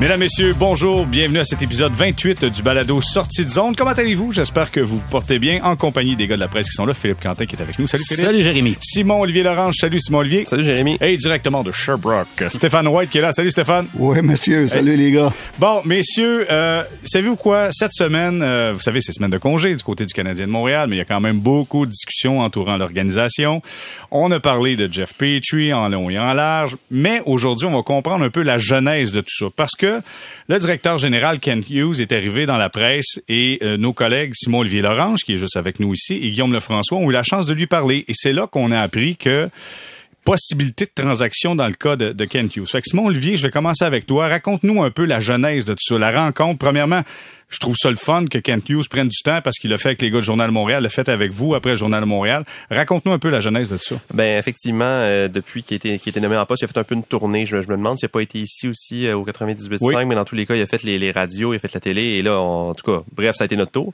Mesdames, Messieurs, bonjour. Bienvenue à cet épisode 28 du balado Sortie de zone. Comment allez-vous? J'espère que vous vous portez bien en compagnie des gars de la presse qui sont là. Philippe Quentin qui est avec nous. Salut Philippe. Salut Jérémy. Simon-Olivier Lorange. Salut Simon-Olivier. Salut Jérémy. Et directement de Sherbrooke, Stéphane White qui est là. Salut Stéphane. Oui, monsieur. Salut les gars. Bon, messieurs, euh, savez-vous quoi? Cette semaine, euh, vous savez, c'est semaine de congé du côté du Canadien de Montréal, mais il y a quand même beaucoup de discussions entourant l'organisation. On a parlé de Jeff Petrie en long et en large, mais aujourd'hui, on va comprendre un peu la genèse de tout ça. Parce que le directeur général Ken Hughes est arrivé dans la presse et euh, nos collègues Simon-Olivier Lorange, qui est juste avec nous ici, et Guillaume Lefrançois ont eu la chance de lui parler. Et c'est là qu'on a appris que possibilité de transaction dans le cas de, de Ken Hughes. Fait que Simon Olivier, je vais commencer avec toi. Raconte-nous un peu la genèse de tout ça, la rencontre. Premièrement, je trouve ça le fun que Kent Hughes prenne du temps parce qu'il l'a fait avec les gars du Journal de Montréal, l'a fait avec vous après le Journal de Montréal. Raconte-nous un peu la genèse de ça. Ben effectivement, euh, depuis qu'il était, qu'il était nommé en poste, il a fait un peu une tournée. Je, je me demande s'il n'a pas été ici aussi euh, au 98.5, Oui. mais dans tous les cas, il a fait les, les radios, il a fait la télé, et là, on- en tout cas, bref, ça a été notre tour.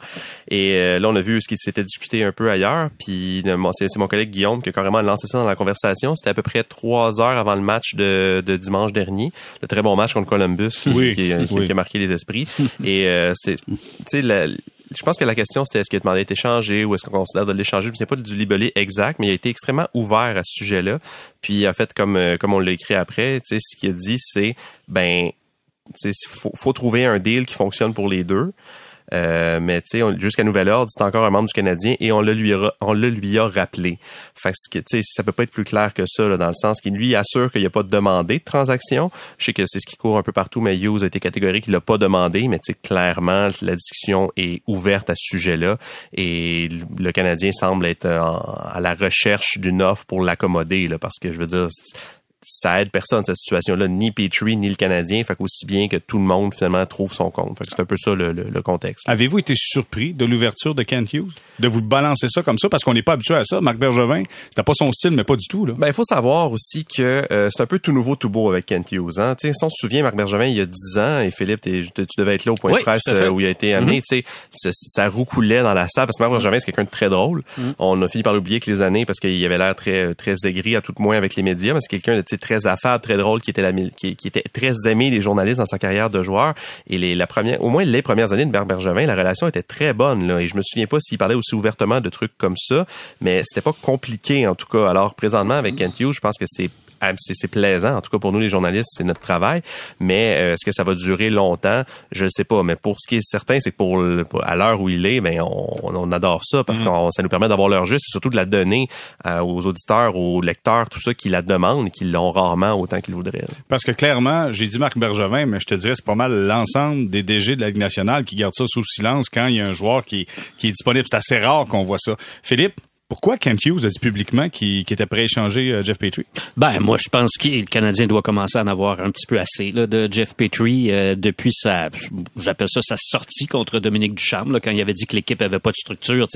Et euh, là, on a vu ce qui s'était discuté un peu ailleurs. Puis c'est mon collègue Guillaume qui a carrément lancé ça dans la conversation. C'était à peu près trois heures avant le match de, de dimanche dernier, le très bon match contre Columbus qui, Oui, qui- qui- oui. qui a marqué les esprits. et euh, c'est, je pense que la question c'était est-ce qu'il a demandé d'être échangé ou est-ce qu'on considère de l'échanger? Je ne sais pas du libellé exact, mais il a été extrêmement ouvert à ce sujet-là. Puis il a fait comme euh, comme on l'a écrit après, ce qu'il a dit c'est ben faut, faut trouver un deal qui fonctionne pour les deux. Euh, mais tu sais, jusqu'à nouvel ordre, c'est encore un membre du Canadien et on le lui a, on le lui a rappelé. Fait que, tu sais, ça peut pas être plus clair que ça, là, dans le sens qu'il lui assure qu'il n'y a pas demandé de transaction. Je sais que c'est ce qui court un peu partout, mais Hughes a été catégorique, il l'a pas demandé, mais tu sais, clairement, la discussion est ouverte à ce sujet-là et le Canadien semble être à la recherche d'une offre pour l'accommoder, là, parce que je veux dire, ça aide personne cette situation-là, ni Petrie ni le Canadien, fait qu'aussi bien que tout le monde finalement trouve son compte. Fait que c'est un peu ça le, le- le contexte. Avez-vous été surpris de l'ouverture de Kent Hughes? De vous balancer ça comme ça? Parce qu'on n'est pas habitué à ça. Marc Bergevin, c'était pas son style, mais pas du tout, là. Ben, il faut savoir aussi que euh, c'est un peu tout nouveau, tout beau avec Kent Hughes. Hein? Tu sais, si on se souvient, Marc Bergevin, il y a 10 ans, et Philippe, tu devais être là au point Oui, de presse euh, où il a été amené. Tu sais, ça, ça roucoulait dans la salle parce que Marc Bergevin, c'est quelqu'un de très drôle. On a fini par l'oublier que les années parce qu'il avait l'air très très aigri à tout le moins avec les médias, mais c'est quelqu'un de très affable, très drôle, qui était la, qui, qui était très aimé des journalistes dans sa carrière de joueur. Et les, la première, au moins les premières années de Marc Bergevin, la relation était très bonne. Là, et je me souviens pas s'il parlait aussi ouvertement de trucs comme ça, mais c'était pas compliqué en tout cas. Alors présentement avec Kent Hughes, je pense que c'est c'est c'est plaisant, en tout cas pour nous les journalistes, c'est notre travail. Mais euh, est-ce que ça va durer longtemps? Je ne sais pas. Mais pour ce qui est certain, c'est que pour, le- à l'heure où il est, ben on, on adore ça parce que ça nous permet d'avoir leur juste et surtout de la donner euh, aux auditeurs, aux lecteurs, tout ça qui la demandent et qui l'ont rarement autant qu'ils voudraient. Parce que clairement, j'ai dit Marc Bergevin, mais je te dirais, c'est pas mal l'ensemble des DG de la Ligue nationale qui gardent ça sous silence quand il y a un joueur qui, qui est disponible. C'est assez rare qu'on voit ça. Philippe, pourquoi Kent Hughes a dit publiquement qu'il était prêt à échanger euh, Jeff Petrie? Ben, moi, je pense que le Canadien doit commencer à en avoir un petit peu assez là, de Jeff Petrie euh, depuis sa, j'appelle ça sa sortie contre Dominique Ducharme, là, quand il avait dit que l'équipe avait pas de structure.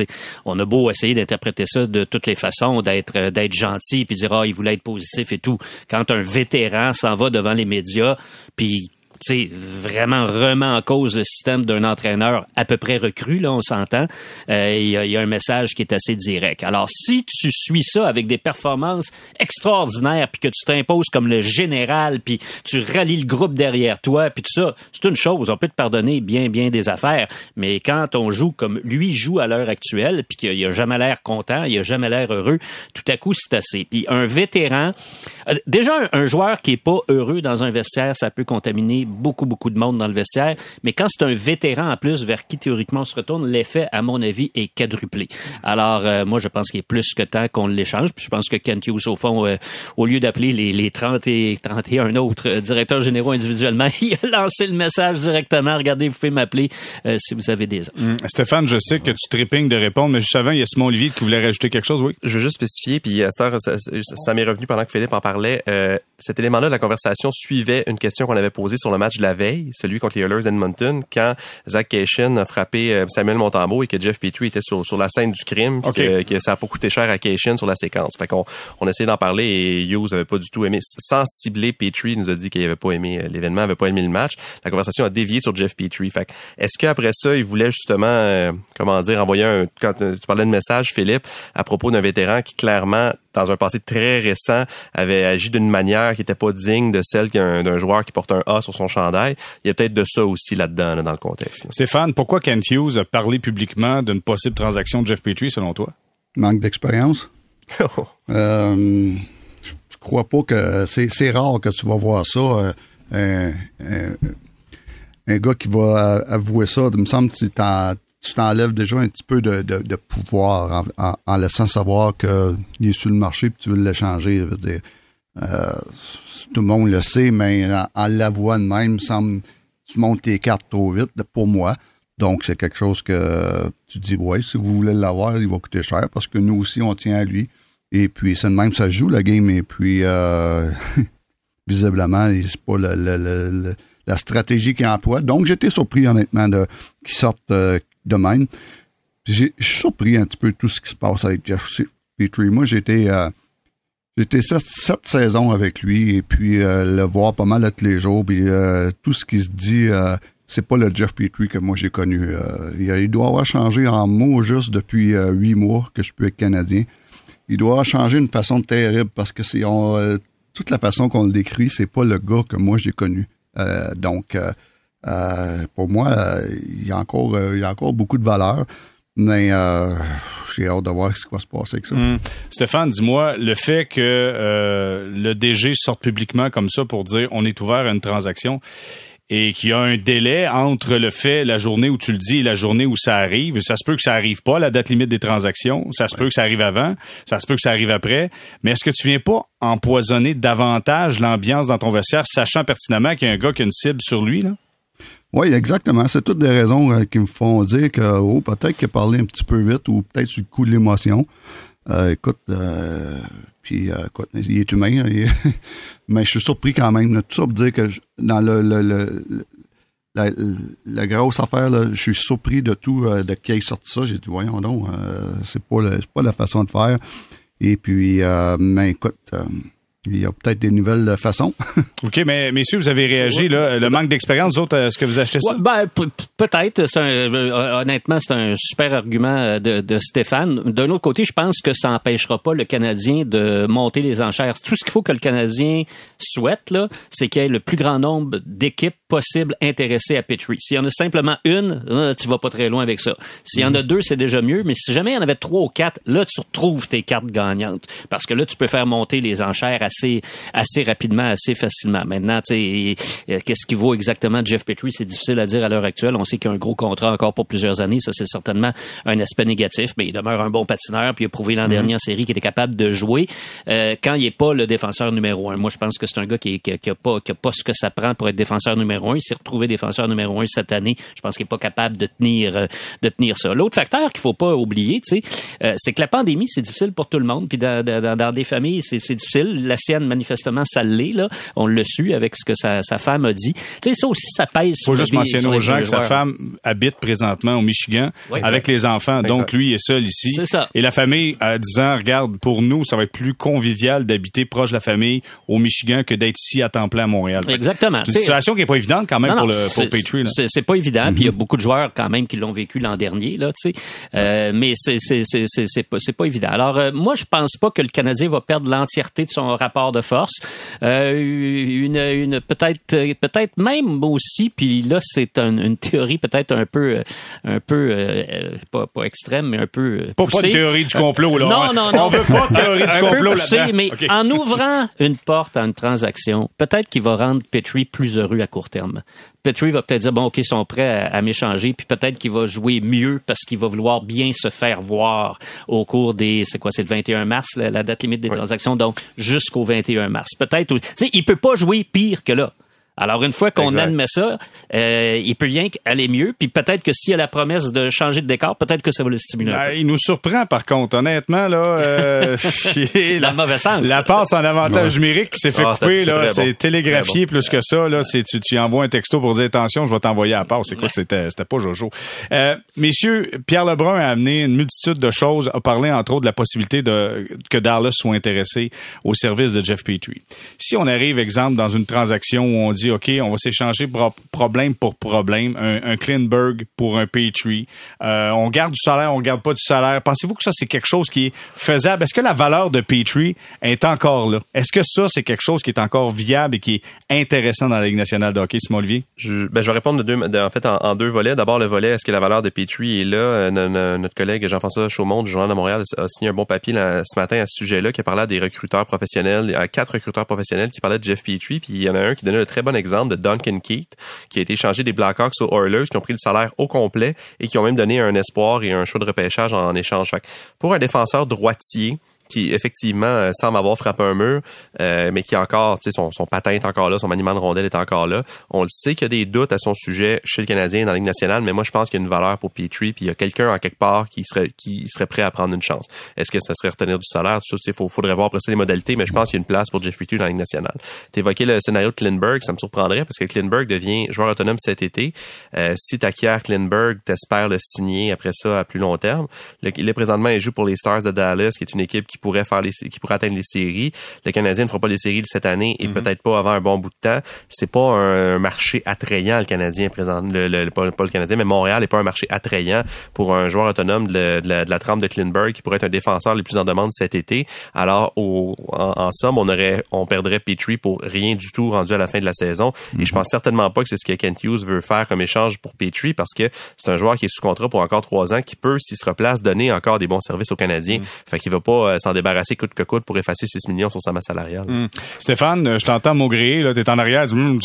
On a beau essayer d'interpréter ça de toutes les façons, d'être euh, d'être gentil, puis dire ah il voulait être positif et tout. Quand un vétéran s'en va devant les médias, puis vraiment remet en cause le système d'un entraîneur à peu près recru, là, on s'entend. Euh, Il y, y a un message qui est assez direct. Alors, si tu suis ça avec des performances extraordinaires, puis que tu t'imposes comme le général, puis tu rallies le groupe derrière toi, puis tout ça, c'est une chose. On peut te pardonner bien, bien des affaires. Mais quand on joue comme lui joue à l'heure actuelle, puis qu'il a jamais l'air content, il a jamais l'air heureux, tout à coup, c'est assez. Puis un vétéran, euh, déjà un, un joueur qui est pas heureux dans un vestiaire, ça peut contaminer beaucoup, beaucoup de monde dans le vestiaire. Mais quand c'est un vétéran en plus vers qui théoriquement on se retourne, l'effet, à mon avis, est quadruplé. Alors, euh, moi, je pense qu'il est plus que temps qu'on l'échange. Puis je pense que Kent Hughes, au fond, euh, au lieu d'appeler les, les 30 et 31 autres euh, directeurs généraux individuellement, il a lancé le message directement. Regardez, vous pouvez m'appeler euh, si vous avez des offres. Stéphane, je sais que tu trépignes de répondre, mais juste avant, il y a Simon Olivier qui voulait rajouter quelque chose, oui? Je veux juste spécifier, puis à cette heure, ça, ça- ça m'est revenu pendant que Philippe en parlait. euh, cet élément-là de la conversation suivait une question qu'on avait posée sur le match de la veille, celui contre les Oilers d'Edmonton, quand Zach Cation a frappé euh, Samuel Montembeau et que Jeff Petrie était sur, sur la scène du crime, que, que ça a pas coûté cher à Cation sur la séquence. Fait qu'on on essayait d'en parler et Hughes avait pas du tout aimé. Sans cibler Petrie, il nous a dit qu'il avait pas aimé euh, l'événement, avait pas aimé le match. La conversation a dévié sur Jeff Petrie. Fait est-ce qu'après ça, il voulait justement, euh, comment dire, envoyer un, quand euh, tu parlais de message, Philippe, à propos d'un vétéran qui clairement dans un passé très récent, avait agi d'une manière qui n'était pas digne de celle d'un joueur qui porte un A sur son chandail. Il y a peut-être de ça aussi là-dedans, dans le contexte. Stéphane, pourquoi Kent Hughes a parlé publiquement d'une possible transaction de Jeff Petrie, selon toi? Manque d'expérience. euh, je crois pas que c'est rare que tu vas voir ça. Euh, un, gars qui va avouer ça, il me semble que tu t'enlèves déjà un petit peu de, pouvoir en, laissant savoir qu'il est sur le marché et tu veux l'échanger. Euh, tout le monde le sait, mais en, l'avouant de même, semble tu montes tes cartes trop vite pour moi. Donc, c'est quelque chose que tu dis, ouais, si vous voulez l'avoir, il va coûter cher parce que nous aussi, on tient à lui. Et puis, c'est de même, ça joue la game. Et puis, euh, visiblement, c'est pas la stratégie qu'il emploie. Donc, j'étais surpris, honnêtement, de qu'il sorte euh, même. Suis surpris un petit peu tout ce qui se passe avec Jeff Petrie. Moi, j'étais euh, sept, saisons avec lui et puis le voir pas mal tous les jours. Puis tout ce qui se dit c'est pas le Jeff Petrie que moi j'ai connu. il, doit avoir changé en mots juste depuis huit mois que je peux être Canadien il doit changer une façon terrible parce que c'est euh, toute la façon qu'on le décrit, c'est pas le gars que moi j'ai connu. Euh, donc, euh, pour moi, il y a encore, il y a encore beaucoup de valeur, mais j'ai hâte de voir ce qui va se passer avec ça. Hmm. Stéphane, dis-moi, le fait que le DG sorte publiquement comme ça pour dire on est ouvert à une transaction, et qu'il y a un délai entre le fait, la journée où tu le dis et la journée où ça arrive. Ça se peut que ça arrive pas, la date limite des transactions. Ça se peut que ça arrive avant. Ça se peut que ça arrive après. Mais est-ce que tu viens pas empoisonner davantage l'ambiance dans ton vestiaire, sachant pertinemment qu'il y a un gars qui a une cible sur lui, là? Oui, exactement. C'est toutes des raisons euh, qui me font dire que, oh, peut-être qu'il a parlé un petit peu vite ou peut-être sur le coup de l'émotion. Euh, écoute, euh, puis euh, écoute, il est humain, mais je suis surpris quand même. Tout ça pour dire que dans le, le, la, grosse affaire, là, je suis surpris de tout, de qui ait sorti ça. J'ai dit, voyons donc, c'est pas, pas la façon de faire. Et puis, mais écoute, il y a peut-être des nouvelles façons. OK, mais messieurs, vous avez réagi, là, le manque d'expérience, vous autres, est-ce que vous achetez ça? ben, peut-être. Euh, honnêtement, c'est un super argument euh, de, de Stéphane. D'un autre côté, je pense que ça n'empêchera pas le Canadien de monter les enchères. Tout ce qu'il faut que le Canadien souhaite, là, c'est qu'il y ait le plus grand nombre d'équipes possibles intéressées à Petrie. S'il y en a simplement une, euh, tu vas pas très loin avec ça. S'il y en a deux, c'est déjà mieux. Mais si jamais il y en avait trois ou quatre, là, tu retrouves tes cartes gagnantes. Parce que là, tu peux faire monter les enchères assez, assez rapidement, assez facilement. Maintenant, sais, qu'est-ce qui vaut exactement Jeff Petrie? C'est difficile à dire à l'heure actuelle. On sait qu'il a un gros contrat encore pour plusieurs années. Ça, c'est certainement un aspect négatif, mais il demeure un bon patineur, puis il a prouvé l'an mhm. dernier en série qu'il était capable de jouer euh, quand il est pas le défenseur numéro un. Moi, je pense que c'est un gars qui, qui, qui, a pas, qui a pas ce que ça prend pour être défenseur numéro un. Il s'est retrouvé défenseur numéro un cette année. Je pense qu'il est pas capable de tenir, euh, de tenir ça. L'autre facteur qu'il faut pas oublier, euh, c'est que la pandémie, c'est difficile pour tout le monde, puis dans, dans, dans des familles, c'est difficile. La sienne, manifestement, ça l'est, là. On le su avec ce que sa, sa femme a dit. Tu sais, ça aussi, ça pèse faut juste mentionner aux gens que sa femme habite présentement au Michigan avec les enfants. Donc, lui est seul ici. C'est ça. Et la famille, à disant, regarde, pour nous, ça va être plus convivial d'habiter proche de la famille au Michigan que d'être ici à temps plein à Montréal. Exactement. C'est une situation qui est pas évidente quand même pour le pour Patriot. C'est pas évident. Puis il y a mhm. beaucoup de joueurs quand même qui l'ont vécu l'an dernier là, tu sais. Euh, mais c'est c'est c'est c'est pas c'est pas évident. Alors euh, moi je pense pas que le Canadien va perdre l'entièreté de son rapport de force. Euh, une une peut-être peut-être même aussi. Puis là c'est une théorie peut-être un peu un peu pas pas extrême mais un peu pas, pas de théorie du complot là. Non non non. On veut pas de théorie du complot là-dedans. Mais en ouvrant une porte à une transaction, peut-être qu'il va rendre Petrie plus heureux à court terme. Petrie va peut-être dire bon ok ils sont prêts à, m'échanger puis peut-être qu'il va jouer mieux parce qu'il va vouloir bien se faire voir au cours des c'est quoi c'est le 21 mars la, date limite des transactions donc jusqu'au 21 mars. Peut-être tu sais il peut pas jouer pire que là alors, une fois qu'on admet ça, euh, il peut rien aller mieux. Puis peut-être que s'il y a la promesse de changer de décor, peut-être que ça va le stimuler. Ben, il nous surprend, par contre, honnêtement. là. Euh, la, mauvais sens. La passe en avantage numérique qui s'est fait ah, couper, là, c'est télégraphié plus que ça. Là, c'est tu, tu envoies un texto pour dire attention, je vais t'envoyer à la passe. Écoute, c'était c'était pas Jojo. Euh, messieurs, Pierre Lebrun a amené une multitude de choses, a parlé entre autres de la possibilité de que Dallas soit intéressé au service de Jeff Petrie. Si on arrive, exemple, dans une transaction où on dit OK, on va s'échanger problème pour problème, un, un pour un Petrie. Euh, on garde du salaire, on garde pas du salaire. Pensez-vous que ça, c'est quelque chose qui est faisable? Est-ce que la valeur de Petrie est encore là? Est-ce que ça, c'est quelque chose qui est encore viable et qui est intéressant dans la Ligue nationale de hockey, Simon ben, je vais répondre de en deux volets. D'abord, le volet, est-ce que la valeur de Petrie est là? Euh, notre collègue Jean-François Chaumont du Journal de Montréal a signé un bon papier ce matin à ce sujet-là qui à des recruteurs professionnels, à quatre recruteurs professionnels qui parlaient de Jeff Petrie. Puis il y en a un qui donnait un très bon exemple de Duncan Keith, qui a été échangé des Blackhawks aux Oilers, qui ont pris le salaire au complet et qui ont même donné un espoir et un choix de repêchage en, échange. pour un défenseur droitier, qui effectivement euh, semble avoir frappé un mur, euh, mais qui encore, tu sais, son, son patin est encore là, son maniement de rondelle est encore là. On le sait qu'il y a des doutes à son sujet chez le Canadien dans la Ligue nationale, mais moi je pense qu'il y a une valeur pour Petrie, puis il y a quelqu'un en quelque part qui serait qui serait prêt à prendre une chance. Est-ce que ça serait retenir du salaire? Tout ça, il faudrait voir après ça les modalités, mais je pense qu'il y a une place pour Jeff Petrie dans la Ligue nationale. évoqué le scénario de Klinberg, ça me surprendrait parce que Klinberg devient joueur autonome cet été. Euh, si t'acquiers Klinberg, t'espères le signer après ça à plus long terme. Le, il est présentement il joue pour les Stars de Dallas, qui est une équipe qui pourrait faire les pour atteindre les séries. Le Canadien ne fera pas les séries cette année et mhm. peut-être pas avant un bon bout de temps. C'est pas un marché attrayant le Canadien présent, le, pas, le Canadien, mais Montréal n'est pas un marché attrayant pour un joueur autonome de, la, de la trempe de Klinberg qui pourrait être un défenseur le plus en demande cet été. Alors, en, somme, on aurait, on perdrait Petrie pour rien du tout rendu à la fin de la saison. Et je mhm. pense certainement pas que c'est ce que Kent Hughes veut faire comme échange pour Petrie parce que c'est un joueur qui est sous contrat pour encore trois ans qui peut, s'il se replace, donner encore des bons services aux Canadiens. Mhm. Fait qu'il va pas euh, s'en débarrasser coûte que coûte pour effacer 6 millions sur sa masse salariale. Hmm. Stéphane, je t'entends maugréer, là, t'es en arrière, tu, hmm,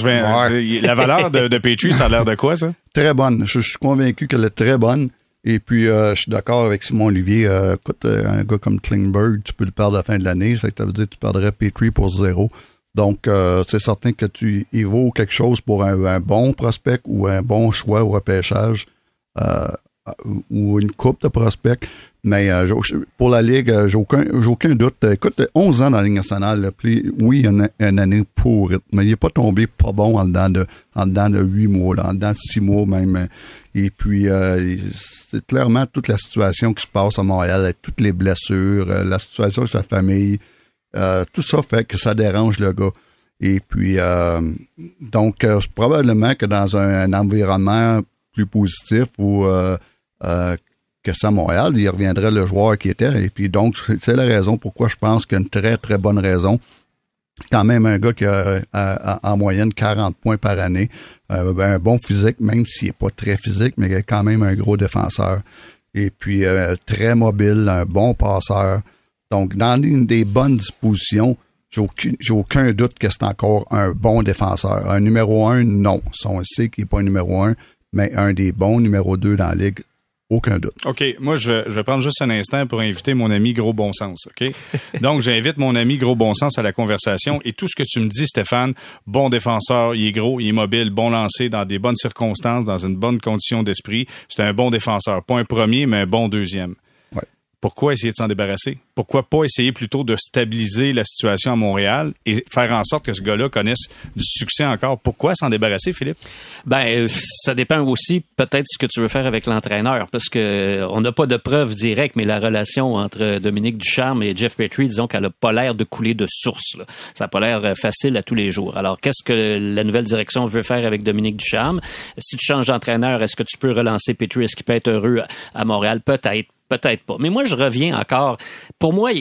la valeur de, de Petrie, ça a l'air de quoi, ça? Très bonne. Je, suis convaincu qu'elle est très bonne. Et puis, euh, je suis d'accord avec Simon Olivier. Euh, écoute, euh, un gars comme Klingberg, tu peux le perdre à la fin de l'année. Ça veut dire que tu perdrais Petrie pour zéro. Donc, c'est certain que tu y vaut quelque chose pour un, bon prospect ou un bon choix au repêchage ou une coupe de prospects. Mais euh, pour la Ligue, euh, j'ai aucun, aucun doute. Écoute, 11 ans dans la Ligue nationale, puis, oui, une, une année pour mais il n'est pas tombé pas bon en dedans de, en dedans de 8 mois, là, en dedans de 6 mois même. Et puis, euh, c'est clairement toute la situation qui se passe à Montréal, toutes les blessures, la situation de sa famille. tout ça fait que ça dérange le gars. Et puis, donc, probablement que dans un, environnement plus positif où que ça Montréal, il reviendrait le joueur qui était. Et puis donc, c'est la raison pourquoi je pense qu'il y a une très, très bonne raison. Quand même un gars qui a, en moyenne 40 points par année, euh, ben, un bon physique, même s'il n'est pas très physique, mais quand même un gros défenseur. Et puis euh, très mobile, un bon passeur. Donc, dans une des bonnes dispositions, j'ai aucun, aucun doute que c'est encore un bon défenseur. Un numéro un, non. On sait qu'il n'est pas un numéro un, mais un des bons numéro deux dans la ligue, aucun doute. OK. Moi, je vais, je vais prendre juste un instant pour inviter mon ami Gros Bon Sens. OK? Donc, j'invite mon ami Gros Bon Sens à la conversation. Et tout ce que tu me dis, Stéphane, bon défenseur, il est gros, il est mobile, bon lancé dans des bonnes circonstances, dans une bonne condition d'esprit. C'est un bon défenseur. Pas un premier, mais un bon deuxième. Pourquoi essayer de s'en débarrasser? Pourquoi pas essayer plutôt de stabiliser la situation à Montréal et faire en sorte que ce gars-là connaisse du succès encore? Pourquoi s'en débarrasser, Philippe? Ben, ça dépend aussi peut-être ce que tu veux faire avec l'entraîneur, parce que euh, on n'a pas de preuves directes, mais la relation entre Dominique Ducharme et Jeff Petrie, disons qu'elle n'a pas l'air de couler de source. Ça n'a pas l'air euh, facile à tous les jours. Alors, qu'est-ce que la nouvelle direction veut faire avec Dominique Ducharme? Si tu changes d'entraîneur, est-ce que tu peux relancer Petrie? Est-ce qu'il peut être heureux à Montréal? Peut-être Peut-être pas. Mais moi, je reviens encore. Pour moi,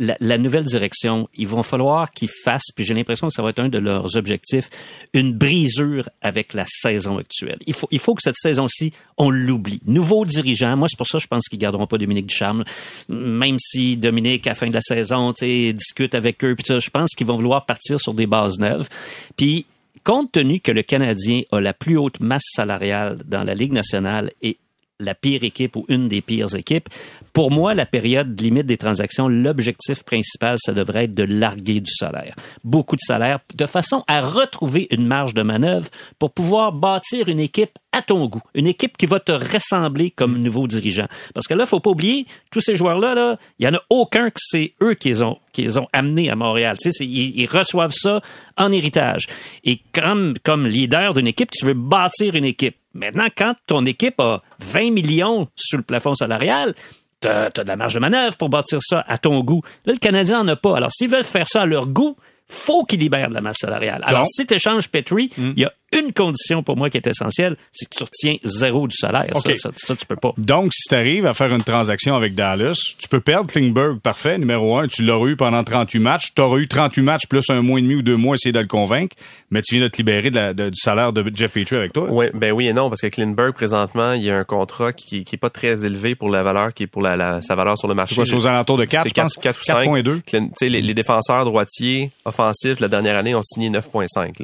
la, nouvelle direction, il va falloir qu'ils fassent, puis j'ai l'impression que ça va être un de leurs objectifs, une brisure avec la saison actuelle. Il faut, il faut que cette saison-ci, on l'oublie. Nouveau dirigeant, moi, c'est pour ça que je pense qu'ils garderont pas Dominique Ducharme. Même si Dominique, à la fin de la saison, discute avec eux, puis ça, je pense qu'ils vont vouloir partir sur des bases neuves. Puis, compte tenu que le Canadien a la plus haute masse salariale dans la Ligue nationale et la pire équipe ou une des pires équipes. Pour moi, la période limite des transactions, l'objectif principal, ça devrait être de larguer du salaire. Beaucoup de salaire, de façon à retrouver une marge de manœuvre pour pouvoir bâtir une équipe à ton goût. Une équipe qui va te ressembler comme nouveau dirigeant. Parce que là, faut pas oublier, tous ces joueurs-là, là, il y en a aucun que c'est eux qui les ont, qui ont amenés à Montréal. Tu sais, ils, ils, reçoivent ça en héritage. Et comme, comme leader d'une équipe, tu veux bâtir une équipe. Maintenant, quand ton équipe a 20 millions sur le plafond salarial, tu as, de la marge de manœuvre pour bâtir ça à ton goût. Là, le Canadien n'en a pas. Alors, s'ils veulent faire ça à leur goût, faut qu'il libère de la masse salariale. Alors, Donc- si tu échanges Petrie, Hmm. il y a une condition pour moi qui est essentielle, c'est que tu retiens zéro du salaire. Ça, ça, ça, tu peux pas. Donc, si tu arrives à faire une transaction avec Dallas, tu peux perdre Klingberg, parfait, numéro un, tu l'auras eu pendant 38 matchs, tu auras eu 38 matchs plus un mois et demi ou deux mois essayer de le convaincre, mais tu viens de te libérer de la- de- du salaire de Jeff Petrie avec toi. Ouais, ben oui et non, parce que Klinberg, présentement, il y a un contrat qui, qui est pas très élevé pour la valeur, qui est pour la, la- sa valeur sur le marché. C'est aux alentours de 4, C'est je pense? 4 ou 5. 4.2. Clin- tu sais, les, les défenseurs droitiers offensifs la dernière année ont signé 9.5.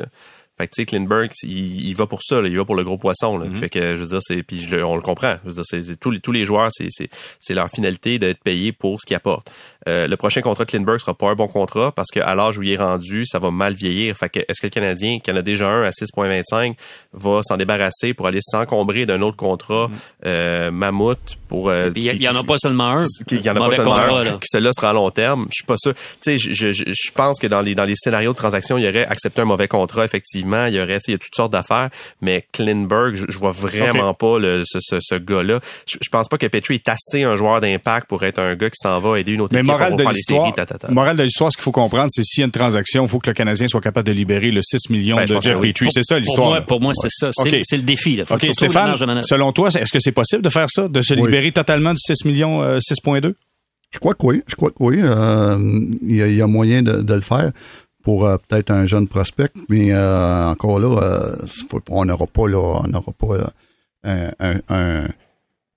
Fait que tu sais, Klinberg, il, il va pour ça, là, il va pour le gros poisson. Là. Fait que je veux dire, c'est puis je on le comprend. Je veux dire, c'est, tous les tous les joueurs, c'est c'est c'est leur finalité d'être payés pour ce qu'ils apportent. Euh, le prochain contrat de Klinberg sera pas un bon contrat parce qu'à l'âge où il est rendu, ça va mal vieillir. Fait que est-ce que le Canadien, qui en a déjà un à 6.25, va s'en débarrasser pour aller s'encombrer d'un autre contrat euh, mammouth pour euh, Il y, il en a pas seulement un. qu'il y en a pas Mauvais seulement contrat, un, là. que celui-là sera à long terme. Je suis pas sûr. Tu sais, je, je, je- pense que dans les dans les scénarios de transaction, il y aurait accepté un mauvais contrat effectivement. Il y aurait, tu sais, il y a toutes sortes d'affaires. Mais Klinberg, je, je vois vraiment pas le, ce, ce, ce gars-là. Je, je pense pas que Petrie est assez un joueur d'impact pour être un gars qui s'en va aider une autre Mais équipe morale de l'histoire, morale de l'histoire, ce qu'il faut comprendre, c'est s'il y a une transaction, il faut que le Canadien soit capable de libérer le 6 millions Ben, de Jeff oui. Petrie. C'est ça Pour l'histoire. moi, pour moi c'est ça. C'est OK. c'est le défi. Là. Faut Stéphane, marge de selon toi, est-ce que c'est possible de faire ça, de se Oui. libérer totalement du 6 millions, euh, 6.2? Je crois que oui. Je crois que oui. Euh, Il y, a- il y a moyen de, de le faire pour euh, peut-être un jeune prospect, mais euh, encore là, euh, on n'aura pas là, on n'aura pas euh, un, un, un,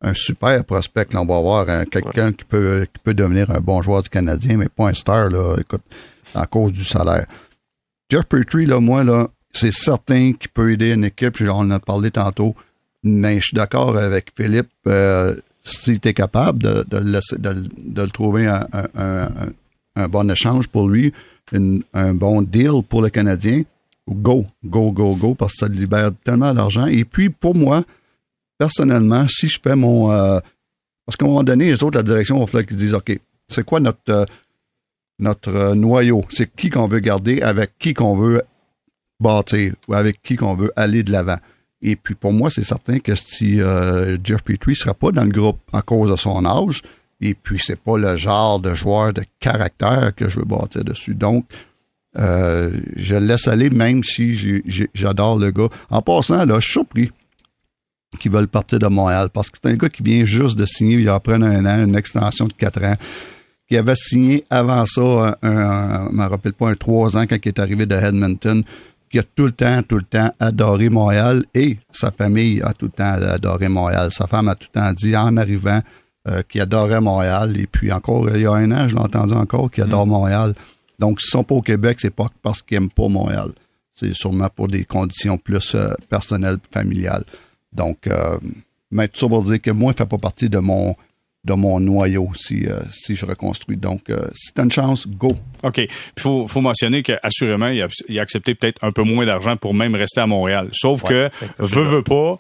un super prospect. Là, on va avoir euh, quelqu'un qui peut qui peut devenir un bon joueur du Canadien, mais pas un star là. Écoute, à cause du salaire. Jeff Petrie, là, moi là, c'est certain qu'il peut aider une équipe. On en a parlé tantôt, mais je suis d'accord avec Philippe. Euh, si tu es capable de, de, le laisser- de, de le trouver un, un, un, un bon échange pour lui, une- un bon deal pour le Canadien, go, go, go, go, parce que ça libère tellement d'argent. Et puis, pour moi, personnellement, si je fais mon... euh, parce qu'à un moment donné, les autres, la direction, il va qu'ils disent, OK, c'est quoi notre, euh, euh, noyau? C'est qui qu'on veut garder, avec qui qu'on veut bâtir, ou avec qui qu'on veut aller de l'avant. Et puis pour moi, c'est certain que si euh, Jeff Petrie ne sera pas dans le groupe à cause de son âge, et puis c'est pas le genre de joueur de caractère que je veux bâtir dessus. Donc, je laisse aller même si j'adore le gars. En passant, là, je suis surpris qu'ils veulent partir de Montréal parce que c'est un gars qui vient juste de signer, il a pris un an, une extension de quatre ans, qui avait signé avant ça, un, un- je me rappelle pas, un trois ans quand il est arrivé de Edmonton, qui a tout le temps, tout le temps adoré Montréal et sa famille a tout le temps adoré Montréal. Sa femme a tout le temps dit en arrivant euh, qu'il adorait Montréal. Et puis encore, il y a un an, je l'ai entendu encore, qu'il adore Montréal. Donc, s'ils sont pas au Québec, c'est pas parce qu'ils aiment pas Montréal. C'est sûrement pour des conditions plus euh, personnelles, familiales. Donc, euh, mais tout ça pour dire que moi, il fait pas partie de mon de mon noyau si, euh, si je reconstruis. Donc, euh, si tu as une chance, go. OK. Il faut, faut mentionner qu'assurément, il a, il a accepté peut-être un peu moins d'argent pour même rester à Montréal. Sauf que, veut, veut pas,